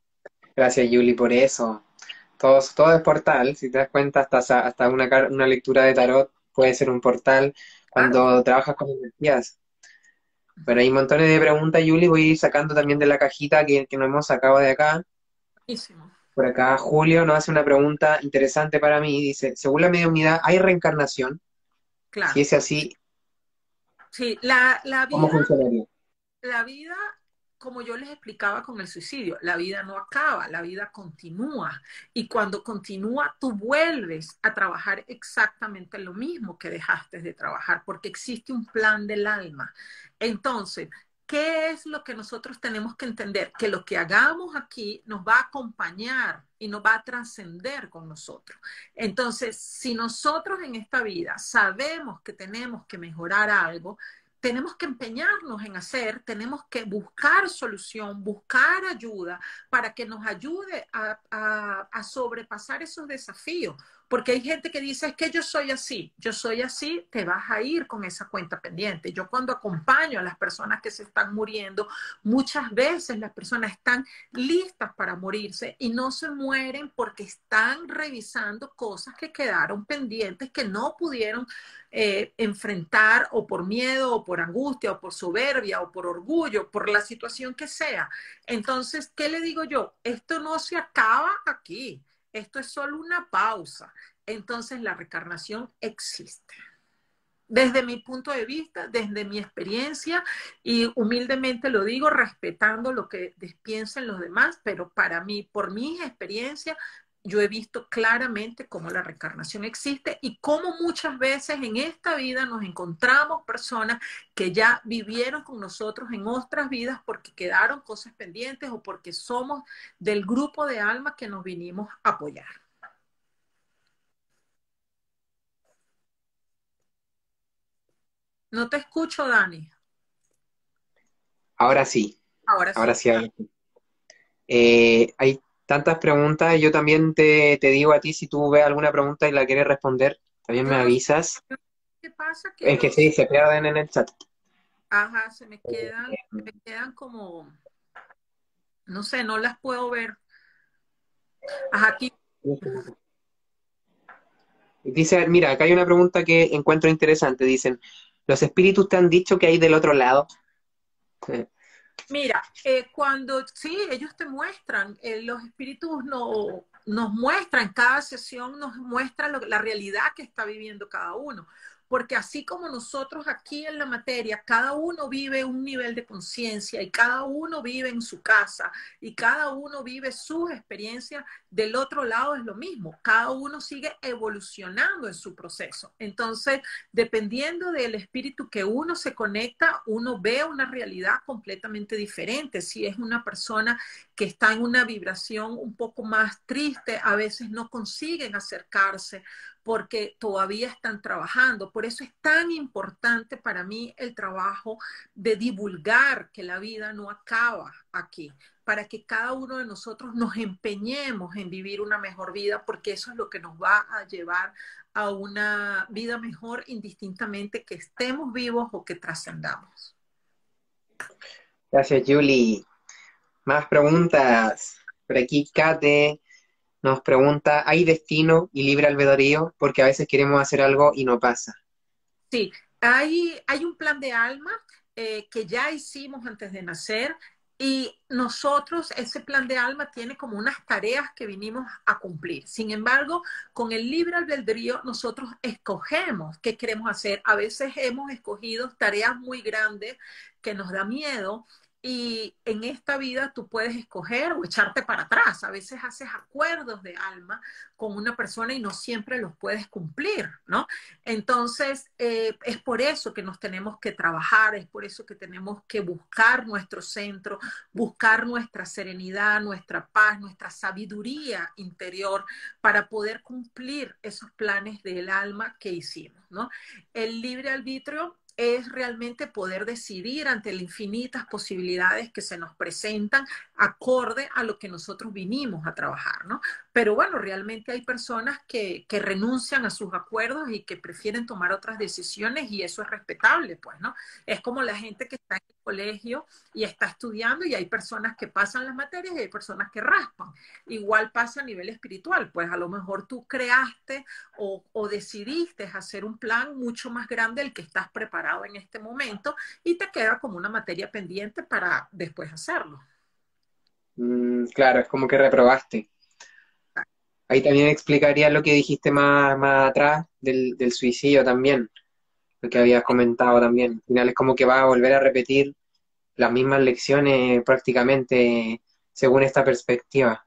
Gracias, Yuli, por eso. Todo, todo es portal, si te das cuenta, hasta, hasta una, una lectura de tarot puede ser un portal cuando trabajas con energías. Bueno, hay montones de preguntas, Yuli, voy a ir sacando también de la cajita que, que nos hemos sacado de acá. Buenísimo. Por acá Julio nos hace una pregunta interesante para mí. Dice, según la mediunidad, ¿hay reencarnación? Claro. Si es así, sí, la, la vida, ¿cómo funcionaría? la vida, como yo les explicaba con el suicidio, la vida no acaba, la vida continúa. Y cuando continúa, tú vuelves a trabajar exactamente lo mismo que dejaste de trabajar, porque existe un plan del alma. Entonces, ¿qué es lo que nosotros tenemos que entender? Que lo que hagamos aquí nos va a acompañar y nos va a trascender con nosotros. Entonces, si nosotros en esta vida sabemos que tenemos que mejorar algo, tenemos que empeñarnos en hacer, tenemos que buscar solución, buscar ayuda para que nos ayude a, sobrepasar esos desafíos. Porque hay gente que dice, es que yo soy así, yo soy así, te vas a ir con esa cuenta pendiente. Yo cuando acompaño a las personas que se están muriendo, muchas veces las personas están listas para morirse y no se mueren porque están revisando cosas que quedaron pendientes, que no pudieron eh, enfrentar o por miedo o por angustia o por soberbia o por orgullo, por la situación que sea. Entonces, ¿qué le digo yo? Esto no se acaba aquí. Esto es solo una pausa. Entonces la reencarnación existe. Desde mi punto de vista, desde mi experiencia, y humildemente lo digo, respetando lo que piensen los demás, pero para mí, por mi experiencia, yo he visto claramente cómo la reencarnación existe y cómo muchas veces en esta vida nos encontramos personas que ya vivieron con nosotros en otras vidas porque quedaron cosas pendientes o porque somos del grupo de almas que nos vinimos a apoyar. No te escucho, Dani. Ahora sí. Ahora sí. Ahora sí. Eh, hay tantas preguntas. Yo también te, te, digo a ti, si tú ves alguna pregunta y la quieres responder, también me avisas. ¿Qué pasa? Que es que sí, se pierden en el chat. Ajá, se me quedan, me quedan como, no sé, no las puedo ver. Ajá, aquí. Dice, mira, acá hay una pregunta que encuentro interesante. Dicen, ¿los espíritus te han dicho que hay del otro lado? Mira, eh, cuando sí, ellos te muestran, eh, los espíritus no, nos muestran, cada sesión nos muestra la realidad que está viviendo cada uno porque así como nosotros aquí en la materia, cada uno vive un nivel de conciencia y cada uno vive en su casa y cada uno vive sus experiencias, del otro lado es lo mismo, cada uno sigue evolucionando en su proceso. Entonces, dependiendo del espíritu que uno se conecta, uno ve una realidad completamente diferente. Si es una persona que está en una vibración un poco más triste, a veces no consiguen acercarse porque todavía están trabajando. Por eso es tan importante para mí el trabajo de divulgar que la vida no acaba aquí, para que cada uno de nosotros nos empeñemos en vivir una mejor vida, porque eso es lo que nos va a llevar a una vida mejor indistintamente que estemos vivos o que trascendamos. Gracias, Julie. Más preguntas. Por aquí, Kate nos pregunta, ¿hay destino y libre albedrío? Porque a veces queremos hacer algo y no pasa. Sí, hay, hay un plan de alma eh, que ya hicimos antes de nacer y nosotros, ese plan de alma tiene como unas tareas que vinimos a cumplir. Sin embargo, con el libre albedrío, nosotros escogemos qué queremos hacer. A veces hemos escogido tareas muy grandes que nos da miedo y en esta vida tú puedes escoger o echarte para atrás. A veces haces acuerdos de alma con una persona y no siempre los puedes cumplir, ¿no? Entonces, eh, es por eso que nos tenemos que trabajar, es por eso que tenemos que buscar nuestro centro, buscar nuestra serenidad, nuestra paz, nuestra sabiduría interior para poder cumplir esos planes del alma que hicimos, ¿no? El libre arbitrio es realmente poder decidir ante las infinitas posibilidades que se nos presentan acorde a lo que nosotros vinimos a trabajar, ¿no? Pero bueno, realmente hay personas que, renuncian a sus acuerdos y que prefieren tomar otras decisiones y eso es respetable, pues, ¿no? Es como la gente que está en el colegio y está estudiando y hay personas que pasan las materias y hay personas que raspan. Igual pasa a nivel espiritual, pues a lo mejor tú creaste o, o decidiste hacer un plan mucho más grande del que estás preparado en este momento y te queda como una materia pendiente para después hacerlo. Mm, claro, es como que reprobaste. Ahí también explicaría lo que dijiste más, más atrás del, del suicidio también, lo que habías comentado también. Al final es como que va a volver a repetir las mismas lecciones prácticamente según esta perspectiva.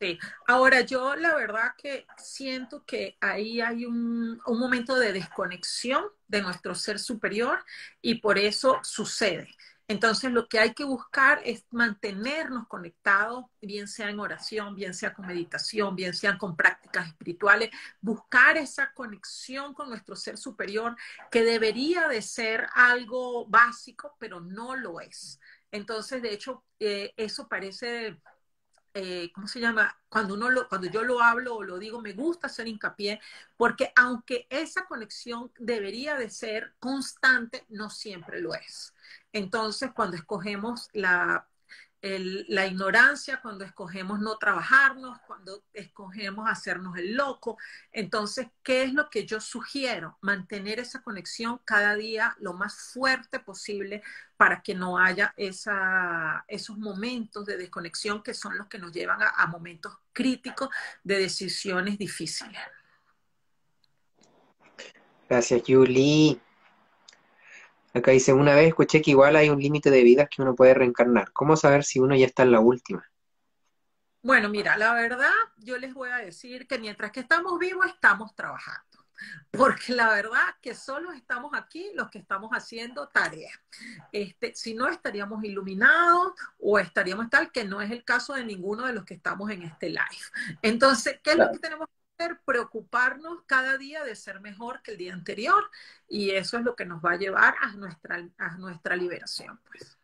Sí, ahora yo la verdad que siento que ahí hay un, un momento de desconexión de nuestro ser superior y por eso sucede. Entonces, lo que hay que buscar es mantenernos conectados, bien sea en oración, bien sea con meditación, bien sean con prácticas espirituales, buscar esa conexión con nuestro ser superior, que debería de ser algo básico, pero no lo es. Entonces, de hecho, eh, eso parece eh, ¿cómo se llama? Cuando, uno lo, cuando yo lo hablo o lo digo, me gusta hacer hincapié, porque aunque esa conexión debería de ser constante, no siempre lo es. Entonces, cuando escogemos la, la ignorancia, cuando escogemos no trabajarnos, cuando escogemos hacernos el loco. Entonces, ¿qué es lo que yo sugiero? Mantener esa conexión cada día lo más fuerte posible para que no haya esa, esos momentos de desconexión que son los que nos llevan a, a momentos críticos de decisiones difíciles. Gracias, Julie. Acá dice, una vez escuché que igual hay un límite de vidas que uno puede reencarnar. ¿Cómo saber si uno ya está en la última? Bueno, mira, la verdad, yo les voy a decir que mientras que estamos vivos, estamos trabajando. Porque la verdad que solo estamos aquí los que estamos haciendo tareas. Este, si no, estaríamos iluminados o estaríamos tal, que no es el caso de ninguno de los que estamos en este live. Entonces, ¿qué es lo que tenemos preocuparnos cada día de ser mejor que el día anterior y eso es lo que nos va a llevar a nuestra, a nuestra liberación. Pues.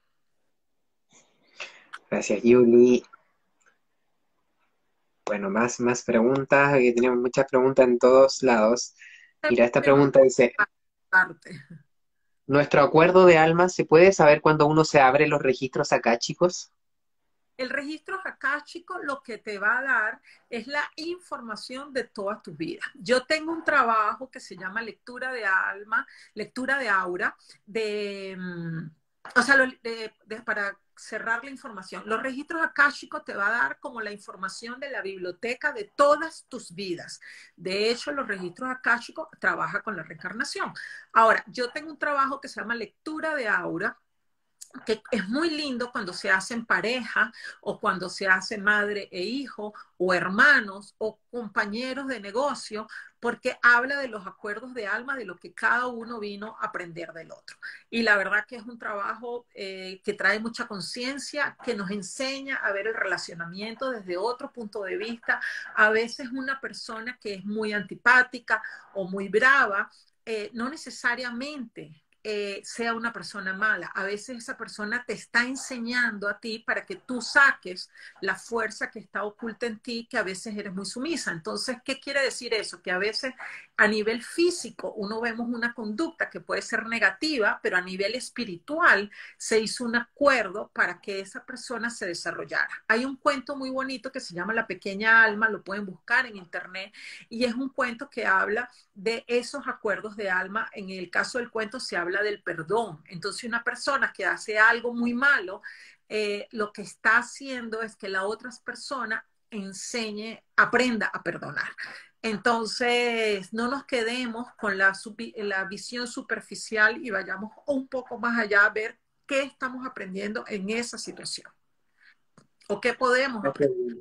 Gracias, Yuli. Bueno, más, más preguntas, que tenemos muchas preguntas en todos lados. Mira, esta pregunta dice, ¿nuestro acuerdo de alma se puede saber cuando uno se abre los registros acá, chicos? El registro chico, lo que te va a dar es la información de toda tu vida. Yo tengo un trabajo que se llama lectura de alma, lectura de aura, de, mm, o sea, para cerrar la información. Los registros akáshicos te va a dar como la información de la biblioteca de todas tus vidas. De hecho, los registros akáshicos trabaja con la reencarnación. Ahora, yo tengo un trabajo que se llama lectura de aura, que es muy lindo cuando se hacen pareja o cuando se hace madre e hijo o hermanos o compañeros de negocio, porque habla de los acuerdos de alma, de lo que cada uno vino a aprender del otro. Y la verdad que es un trabajo eh, que trae mucha conciencia, que nos enseña a ver el relacionamiento desde otro punto de vista. A veces una persona que es muy antipática o muy brava, eh, no necesariamente eh, sea una persona mala. A veces esa persona te está enseñando a ti para que tú saques la fuerza que está oculta en ti, que a veces eres muy sumisa. Entonces, ¿qué quiere decir eso? Que a veces a nivel físico uno vemos una conducta que puede ser negativa, pero a nivel espiritual se hizo un acuerdo para que esa persona se desarrollara. Hay un cuento muy bonito que se llama La pequeña alma, lo pueden buscar en internet, y es un cuento que habla de esos acuerdos de alma. En el caso del cuento se habla del perdón. Entonces, una persona que hace algo muy malo, eh, lo que está haciendo es que la otra persona enseñe, aprenda a perdonar. Entonces, no nos quedemos con la, la visión superficial y vayamos un poco más allá a ver qué estamos aprendiendo en esa situación o qué podemos aprender.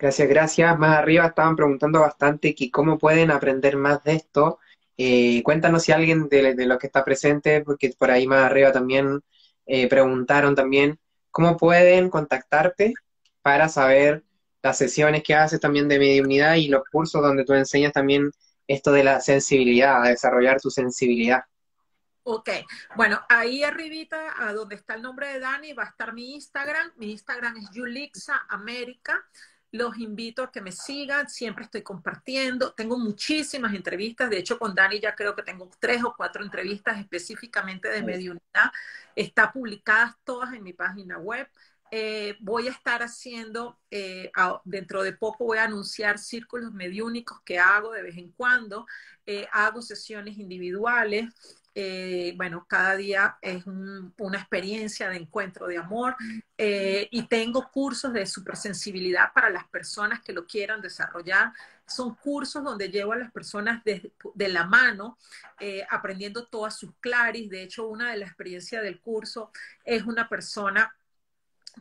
Gracias, gracias. Más arriba estaban preguntando bastante que cómo pueden aprender más de esto. Eh, cuéntanos si alguien de, de, los que está presente, porque por ahí más arriba también eh, preguntaron también, ¿cómo pueden contactarte para saber las sesiones que haces también de mediunidad y los cursos donde tú enseñas también esto de la sensibilidad, a desarrollar tu sensibilidad. Ok, bueno, ahí arribita, a donde está el nombre de Dani, va a estar mi Instagram. Mi Instagram es Yulixa América. Los invito a que me sigan, siempre estoy compartiendo. Tengo muchísimas entrevistas, de hecho con Dani ya creo que tengo tres o cuatro entrevistas específicamente de mediunidad. Está publicadas todas en mi página web. Eh, voy a estar haciendo, eh, dentro de poco voy a anunciar círculos mediúnicos que hago de vez en cuando. Eh, hago sesiones individuales. bueno, cada día es una experiencia de encuentro de amor y tengo cursos de supersensibilidad para las personas que lo quieran desarrollar. Son cursos donde llevo a las personas de, de la mano, aprendiendo todas sus claris. De hecho, una de las experiencias del curso es una persona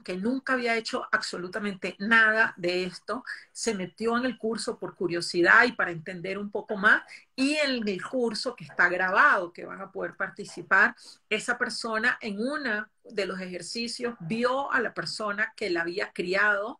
que nunca había hecho absolutamente nada de esto, se metió en el curso por curiosidad y para entender un poco más, y en el curso que está grabado, que van a poder participar, esa persona en uno de los ejercicios vio a la persona que la había criado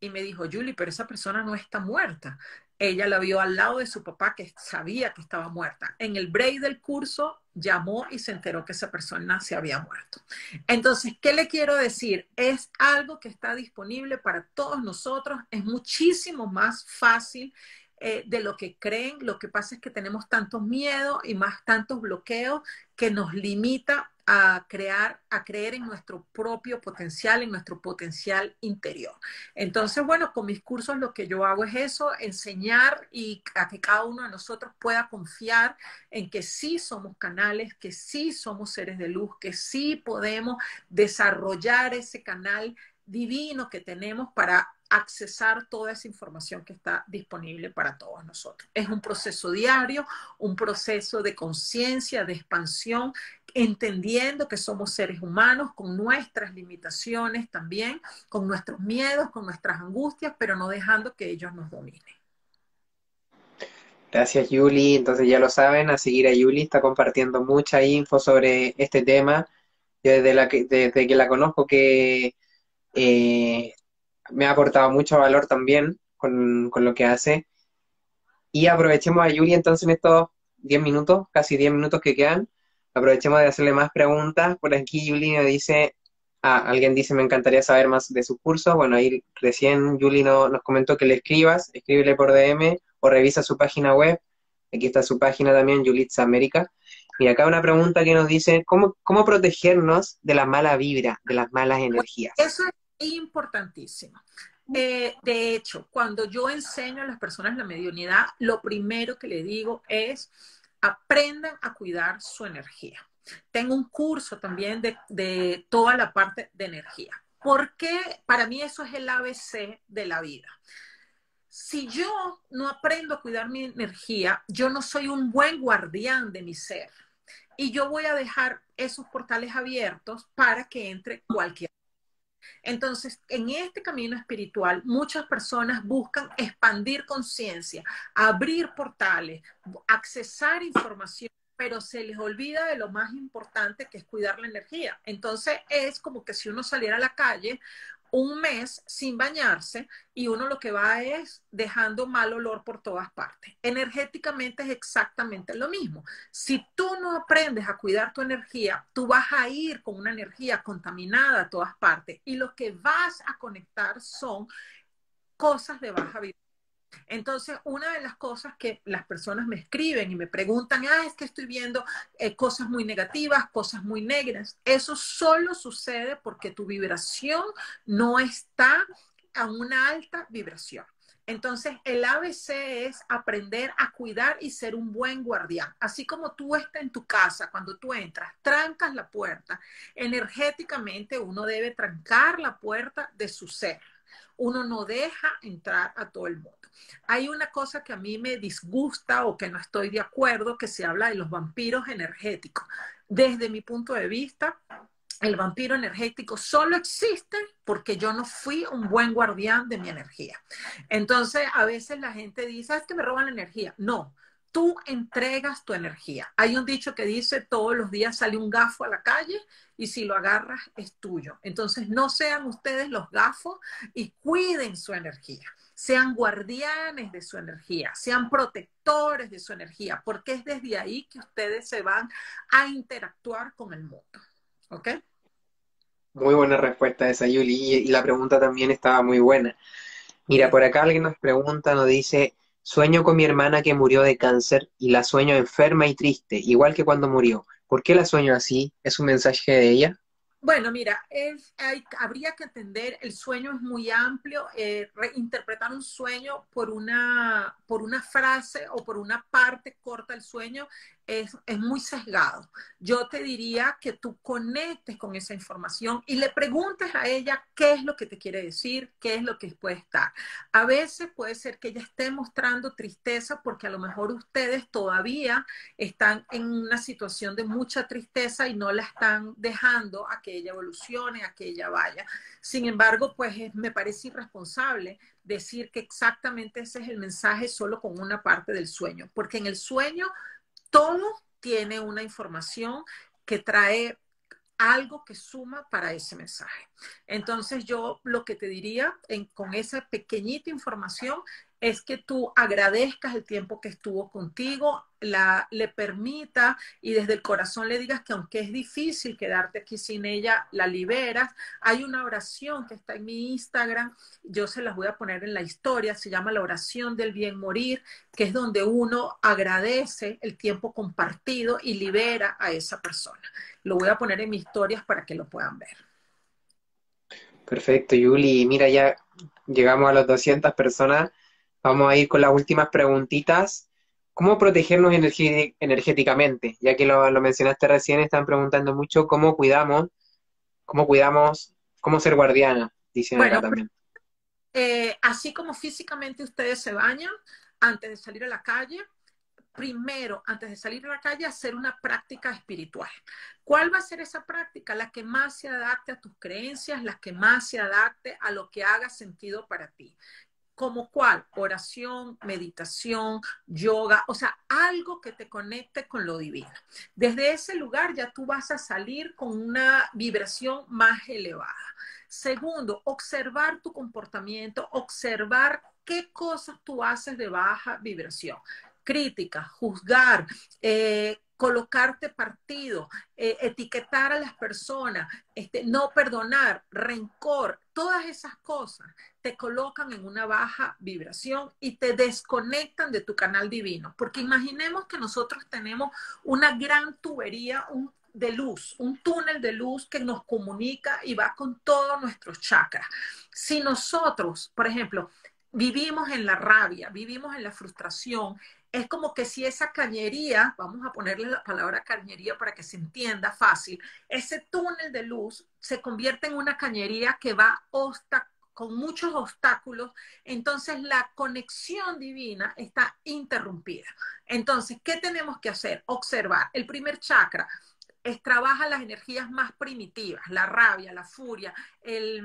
y me dijo, Julie, pero esa persona no está muerta. Ella la vio al lado de su papá que sabía que estaba muerta. En el break del curso llamó y se enteró que esa persona se había muerto. Entonces, ¿qué le quiero decir? Es algo que está disponible para todos nosotros, es muchísimo más fácil eh, de lo que creen. Lo que pasa es que tenemos tantos miedos y más tantos bloqueos que nos limita a crear, a creer en nuestro propio potencial, en nuestro potencial interior. Entonces, bueno, con mis cursos lo que yo hago es eso, enseñar y a que cada uno de nosotros pueda confiar en que sí somos canales, que sí somos seres de luz, que sí podemos desarrollar ese canal divino que tenemos para accesar toda esa información que está disponible para todos nosotros. Es un proceso diario, un proceso de conciencia, de expansión, entendiendo que somos seres humanos con nuestras limitaciones también, con nuestros miedos, con nuestras angustias, pero no dejando que ellos nos dominen. Gracias, Yuli. Entonces ya lo saben, a seguir a Yuli, está compartiendo mucha info sobre este tema. desde, la que, desde que la conozco que eh, me ha aportado mucho valor también con, lo que hace. Y aprovechemos a Yuri entonces en estos 10 minutos, casi 10 minutos que quedan, aprovechemos de hacerle más preguntas. Por aquí Yuli me dice, ah, alguien dice, me encantaría saber más de su curso. Bueno, ahí recién Yuli nos comentó que le escribas, escríbele por DM o revisa su página web. Aquí está su página también, Yulitza América. Y acá una pregunta que nos dice, ¿cómo, cómo protegernos de la mala vibra, de las malas energías? Eso es importantísimo. Eh, de hecho, cuando yo enseño a las personas la mediunidad, lo primero que le digo es aprendan a cuidar su energía. Tengo un curso también de, de toda la parte de energía. Porque para mí eso es el ABC de la vida. Si yo no aprendo a cuidar mi energía, yo no soy un buen guardián de mi ser. Y yo voy a dejar esos portales abiertos para que entre cualquier entonces, en este camino espiritual, muchas personas buscan expandir conciencia, abrir portales, accesar información pero se les olvida de lo más importante que es cuidar la energía. Entonces es como que si uno saliera a la calle un mes sin bañarse y uno lo que va es dejando mal olor por todas partes. Energéticamente es exactamente lo mismo. Si tú no aprendes a cuidar tu energía, tú vas a ir con una energía contaminada a todas partes y lo que vas a conectar son cosas de baja vibración entonces, una de las cosas que las personas me escriben y me preguntan, ah, es que estoy viendo eh, cosas muy negativas, cosas muy negras. Eso solo sucede porque tu vibración no está a una alta vibración. Entonces, el ABC es aprender a cuidar y ser un buen guardián. Así como tú estás en tu casa, cuando tú entras, trancas la puerta, energéticamente uno debe trancar la puerta de su ser. Uno no deja entrar a todo el mundo. Hay una cosa que a mí me disgusta o que no estoy de acuerdo, que se habla de los vampiros energéticos. Desde mi punto de vista, el vampiro energético solo existe porque yo no fui un buen guardián de mi energía. Entonces, a veces la gente dice, es que me roban la energía. No, tú entregas tu energía. Hay un dicho que dice, todos los días sale un gafo a la calle y si lo agarras es tuyo. Entonces, no sean ustedes los gafos y cuiden su energía. sean guardianes de su energía, sean protectores de su energía, porque es desde ahí que ustedes se van a interactuar con el mundo. ¿Ok? Muy buena respuesta esa, Yuli, y, la pregunta también estaba muy buena. Mira, por acá alguien nos pregunta, nos dice, sueño con mi hermana que murió de cáncer y la sueño enferma y triste, igual que cuando murió. ¿Por qué la sueño así? ¿Es un mensaje de ella? Bueno, mira, hay, habría que entender, el sueño es muy amplio, eh, reinterpretar un sueño por una, por una frase o por una parte corta del sueño es, muy sesgado. Yo te diría que tú conectes con esa información y le preguntes a ella qué es lo que te quiere decir, qué es lo que puede estar. A veces puede ser que ella esté mostrando tristeza porque a lo mejor ustedes todavía están en una situación de mucha tristeza y no la están dejando a que ella evolucione, a que ella vaya. Sin embargo, pues me parece irresponsable decir que exactamente ese es el mensaje solo con una parte del sueño, porque en el sueño todo tiene una información que trae algo que suma para ese mensaje. Entonces yo lo que te diría con esa pequeñita información es que tú agradezcas el tiempo que estuvo contigo, la, le permita y desde el corazón le digas que aunque es difícil quedarte aquí sin ella, la liberas. Hay una oración que está en mi Instagram, yo se las voy a poner en la historia, se llama la oración del bien morir, que es donde uno agradece el tiempo compartido y libera a esa persona. Lo voy a poner en mis historias para que lo puedan ver. Perfecto, Yuli. Mira, ya llegamos a las 200 personas Vamos a ir con las últimas preguntitas. ¿Cómo protegernos energéticamente? Ya que lo, mencionaste recién, están preguntando mucho cómo cuidamos, cómo cuidamos, cómo ser guardiana, dicen acá también. Eh, así como físicamente ustedes se bañan antes de salir a la calle, primero, antes de salir a la calle, hacer una práctica espiritual. ¿Cuál va a ser esa práctica? La que más se adapte a tus creencias, la que más se adapte a lo que haga sentido para ti como cuál, oración, meditación, yoga, o sea, algo que te conecte con lo divino. Desde ese lugar ya tú vas a salir con una vibración más elevada. Segundo, observar tu comportamiento, observar qué cosas tú haces de baja vibración. Crítica, juzgar, eh, colocarte partido, eh, etiquetar a las personas, este, no perdonar, rencor, todas esas cosas te colocan en una baja vibración y te desconectan de tu canal divino. Porque imaginemos que nosotros tenemos una gran tubería de luz, un túnel de luz que nos comunica y va con todos nuestros chakras. Si nosotros, por ejemplo, vivimos en la rabia, vivimos en la frustración, es como que si esa cañería, vamos a ponerle la palabra cañería para que se entienda fácil, ese túnel de luz se convierte en una cañería que va con muchos obstáculos, entonces la conexión divina está interrumpida. Entonces, ¿qué tenemos que hacer? Observar. El primer chakra es trabaja las energías más primitivas, la rabia, la furia, el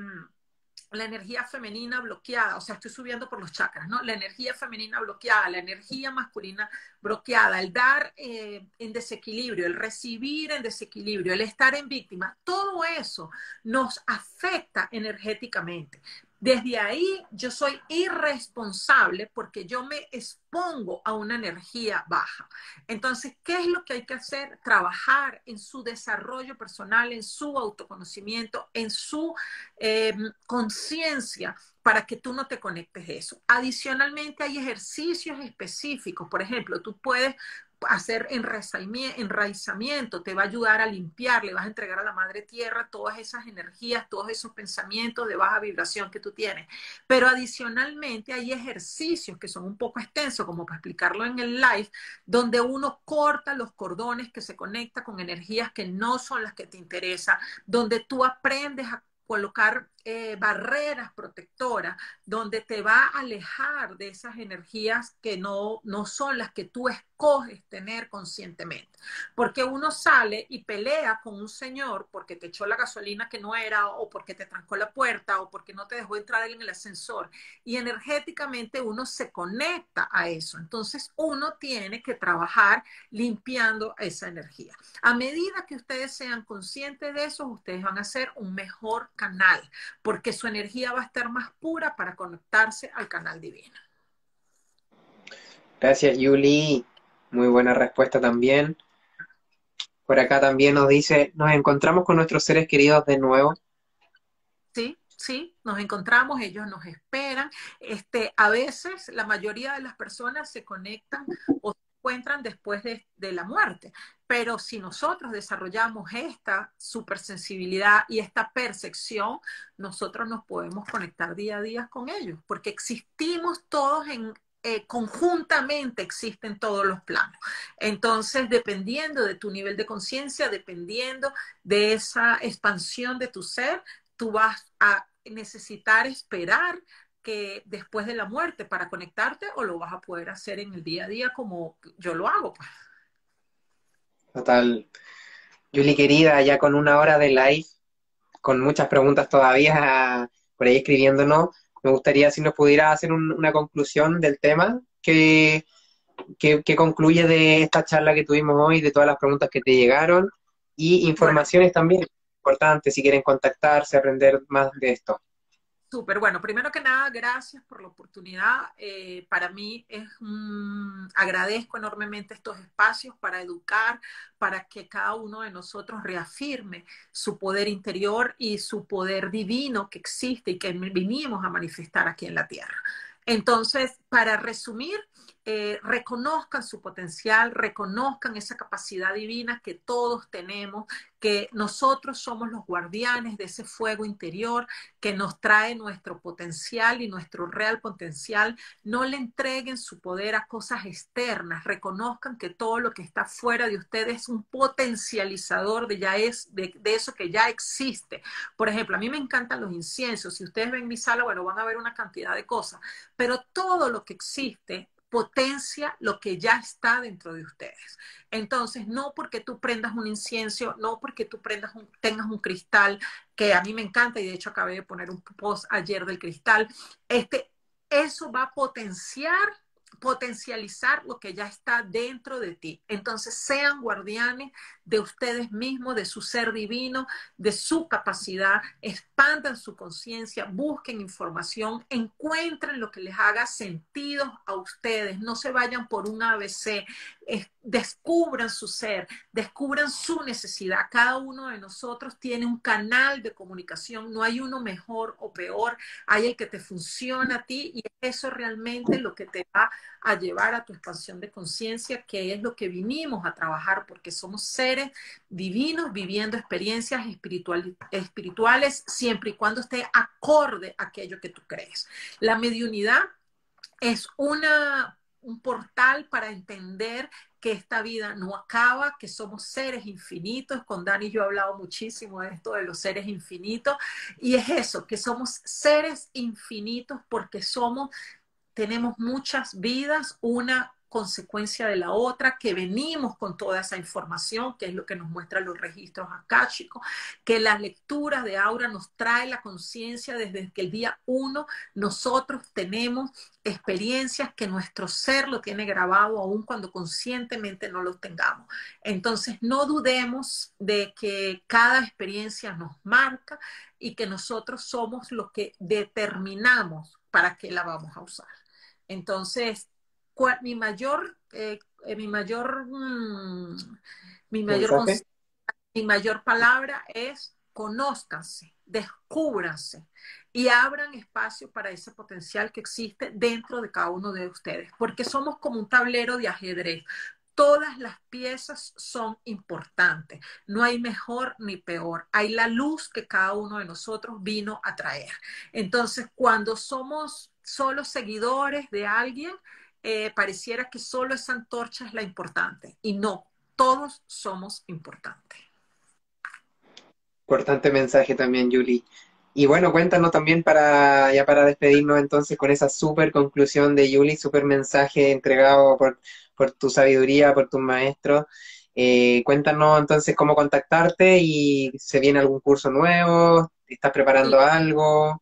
la energía femenina bloqueada, o sea, estoy subiendo por los chakras, ¿no? La energía femenina bloqueada, la energía masculina bloqueada, el dar eh, en desequilibrio, el recibir en desequilibrio, el estar en víctima, todo eso nos afecta energéticamente. Desde ahí yo soy irresponsable porque yo me expongo a una energía baja. Entonces, ¿qué es lo que hay que hacer? Trabajar en su desarrollo personal, en su autoconocimiento, en su em, conciencia para que tú no te conectes a eso. Adicionalmente, hay ejercicios específicos. Por ejemplo, tú puedes hacer enraizamiento, te va a ayudar a limpiar, le vas a entregar a la madre tierra todas esas energías, todos esos pensamientos de baja vibración que tú tienes. Pero adicionalmente hay ejercicios que son un poco extensos, como para explicarlo en el live, donde uno corta los cordones que se conecta con energías que no son las que te interesan, donde tú aprendes a colocar eh, barreras protectoras donde te va a alejar de esas energías que no, no son las que tú escoges tener conscientemente. Porque uno sale y pelea con un señor porque te echó la gasolina que no era o porque te trancó la puerta o porque no te dejó entrar en el ascensor. Y energéticamente uno se conecta a eso. Entonces uno tiene que trabajar limpiando esa energía. A medida que ustedes sean conscientes de eso, ustedes van a ser un mejor canal porque su energía va a estar más pura para conectarse al canal divino. Gracias, Yuli. Muy buena respuesta también. Por acá también nos dice, nos encontramos con nuestros seres queridos de nuevo. Sí, sí, nos encontramos, ellos nos esperan. Este, a veces la mayoría de las personas se conectan o se encuentran después de, la muerte. Pero si nosotros desarrollamos esta supersensibilidad y esta percepción, nosotros nos podemos conectar día a día con ellos, porque existimos todos en, eh, conjuntamente existen todos los planos. Entonces, dependiendo de tu nivel de conciencia, dependiendo de esa expansión de tu ser, tú vas a necesitar esperar que después de la muerte para conectarte o lo vas a poder hacer en el día a día como yo lo hago. Pues. Total. Julie, querida, ya con una hora de live, con muchas preguntas todavía por ahí escribiéndonos, me gustaría si nos pudiera hacer una conclusión del tema que, que, concluye de esta charla que tuvimos hoy, de todas las preguntas que te llegaron y informaciones también importantes si quieren contactarse, aprender más de esto. Súper, bueno, primero que nada, gracias por la oportunidad. Eh, para mí es agradezco enormemente estos espacios para educar, para que cada uno de nosotros reafirme su poder interior y su poder divino que existe y que vinimos a manifestar aquí en la tierra. Entonces, para resumir, eh, reconozcan su potencial, reconozcan esa capacidad divina que todos tenemos, que nosotros somos los guardianes de ese fuego interior que nos trae nuestro potencial y nuestro real potencial. No le entreguen su poder a cosas externas, reconozcan que todo lo que está fuera de ustedes es un potencializador de, ya es, de, de eso que ya existe. Por ejemplo, a mí me encantan los inciensos. Si ustedes ven mi sala, bueno, van a ver una cantidad de cosas, pero todo lo que existe potencia lo que ya está dentro de ustedes. Entonces, no porque tú prendas un incienso, no porque tú prendas tengas un cristal, que a mí me encanta y de hecho acabé de poner un post ayer del cristal, este, eso va a potenciar potencializar lo que ya está dentro de ti. Entonces, sean guardianes de ustedes mismos, de su ser divino, de su capacidad, expandan su conciencia, busquen información, encuentren lo que les haga sentido a ustedes, no se vayan por un ABC, descubran su ser, descubran su necesidad. Cada uno de nosotros tiene un canal de comunicación, no hay uno mejor o peor, hay el que te funciona a ti y eso realmente lo que te va a llevar a tu expansión de conciencia, que es lo que vinimos a trabajar, porque somos seres divinos viviendo experiencias espirituales siempre y cuando esté acorde a aquello que tú crees. La mediunidad es una un portal para entender que esta vida no acaba, que somos seres infinitos. Con Dani yo he hablado muchísimo de esto de los seres infinitos. Y es eso, que somos seres infinitos porque somos, tenemos muchas vidas, una consecuencia de la otra, que venimos con toda esa información, que es lo que nos muestran los registros akáshicos, que la lectura de aura nos trae la conciencia desde que el día uno nosotros tenemos experiencias que nuestro ser lo tiene grabado aun cuando conscientemente no lo tengamos. Entonces, no dudemos de que cada experiencia nos marca y que nosotros somos los que determinamos para qué la vamos a usar. Entonces, mi mayor, eh, eh, mi mayor, mm, mi mayor, mi mayor palabra es conózcanse, descúbranse y abran espacio para ese potencial que existe dentro de cada uno de ustedes, porque somos como un tablero de ajedrez. Todas las piezas son importantes. No hay mejor ni peor. Hay la luz que cada uno de nosotros vino a traer. Entonces, cuando somos solo seguidores de alguien, eh, pareciera que solo esa antorcha es la importante. Y no, todos somos importantes. Importante mensaje también, Julie. Y bueno, cuéntanos también para ya para despedirnos entonces con esa súper conclusión de Julie, súper mensaje entregado por, tu sabiduría, por tus maestros. Eh, cuéntanos entonces cómo contactarte y se viene algún curso nuevo, estás preparando algo.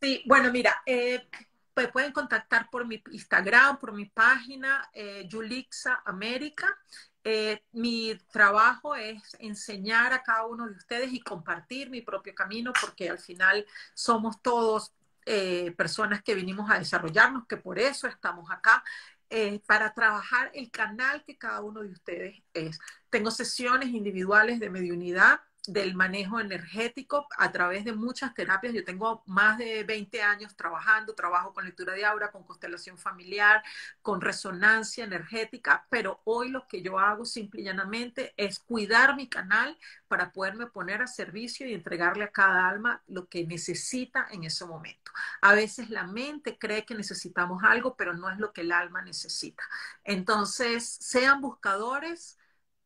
Sí, bueno, mira, eh, me pueden contactar por mi Instagram, por mi página, eh, Yulixa América. Eh, mi trabajo es enseñar a cada uno de ustedes y compartir mi propio camino, porque al final somos todos eh, personas que vinimos a desarrollarnos, que por eso estamos acá. Eh, para trabajar el canal que cada uno de ustedes es. Tengo sesiones individuales de mediunidad del manejo energético a través de muchas terapias. Yo tengo más de 20 años trabajando, trabajo con lectura de aura, con constelación familiar, con resonancia energética, pero hoy lo que yo hago simple y llanamente es cuidar mi canal para poderme poner a servicio y entregarle a cada alma lo que necesita en ese momento. A veces la mente cree que necesitamos algo, pero no es lo que el alma necesita. Entonces, sean buscadores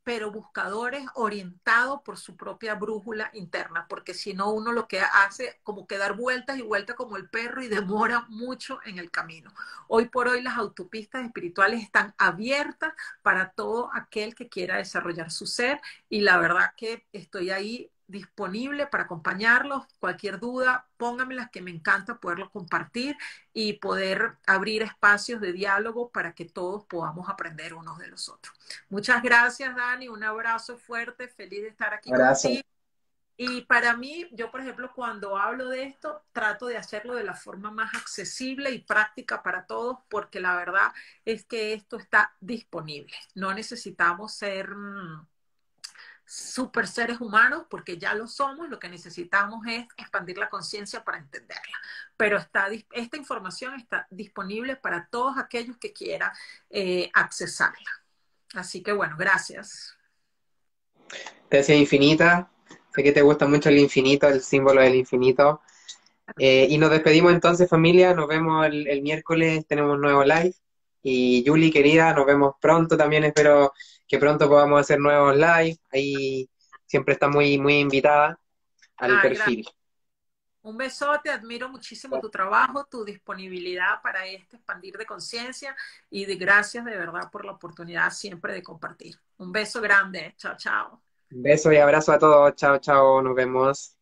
pero buscadores orientados por su propia brújula interna, porque si no uno lo que hace como que dar vueltas y vueltas como el perro y demora mucho en el camino. Hoy por hoy las autopistas espirituales están abiertas para todo aquel que quiera desarrollar su ser y la verdad que estoy ahí disponible para acompañarlos. Cualquier duda, póngamelas que me encanta poderlo compartir y poder abrir espacios de diálogo para que todos podamos aprender unos de los otros. Muchas gracias, Dani. Un abrazo fuerte. Feliz de estar aquí contigo. Y para mí, yo por ejemplo, cuando hablo de esto, trato de hacerlo de la forma más accesible y práctica para todos, porque la verdad es que esto está disponible. No necesitamos ser... Mm, super seres humanos, porque ya lo somos, lo que necesitamos es expandir la conciencia para entenderla. Pero está, esta información está disponible para todos aquellos que quieran eh, accesarla. Así que bueno, gracias. Gracias infinita. Sé que te gusta mucho el infinito, el símbolo del infinito. Eh, y nos despedimos entonces, familia. Nos vemos el, el miércoles, tenemos un nuevo live. Y Julie, querida, nos vemos pronto también. Espero que pronto podamos hacer nuevos live. Ahí siempre está muy, muy invitada al perfil. Un besote, admiro muchísimo tu trabajo, tu disponibilidad para este expandir de conciencia y de gracias de verdad por la oportunidad siempre de compartir. Un beso grande, chao, chao. Un beso y abrazo a todos, chao, chao, nos vemos.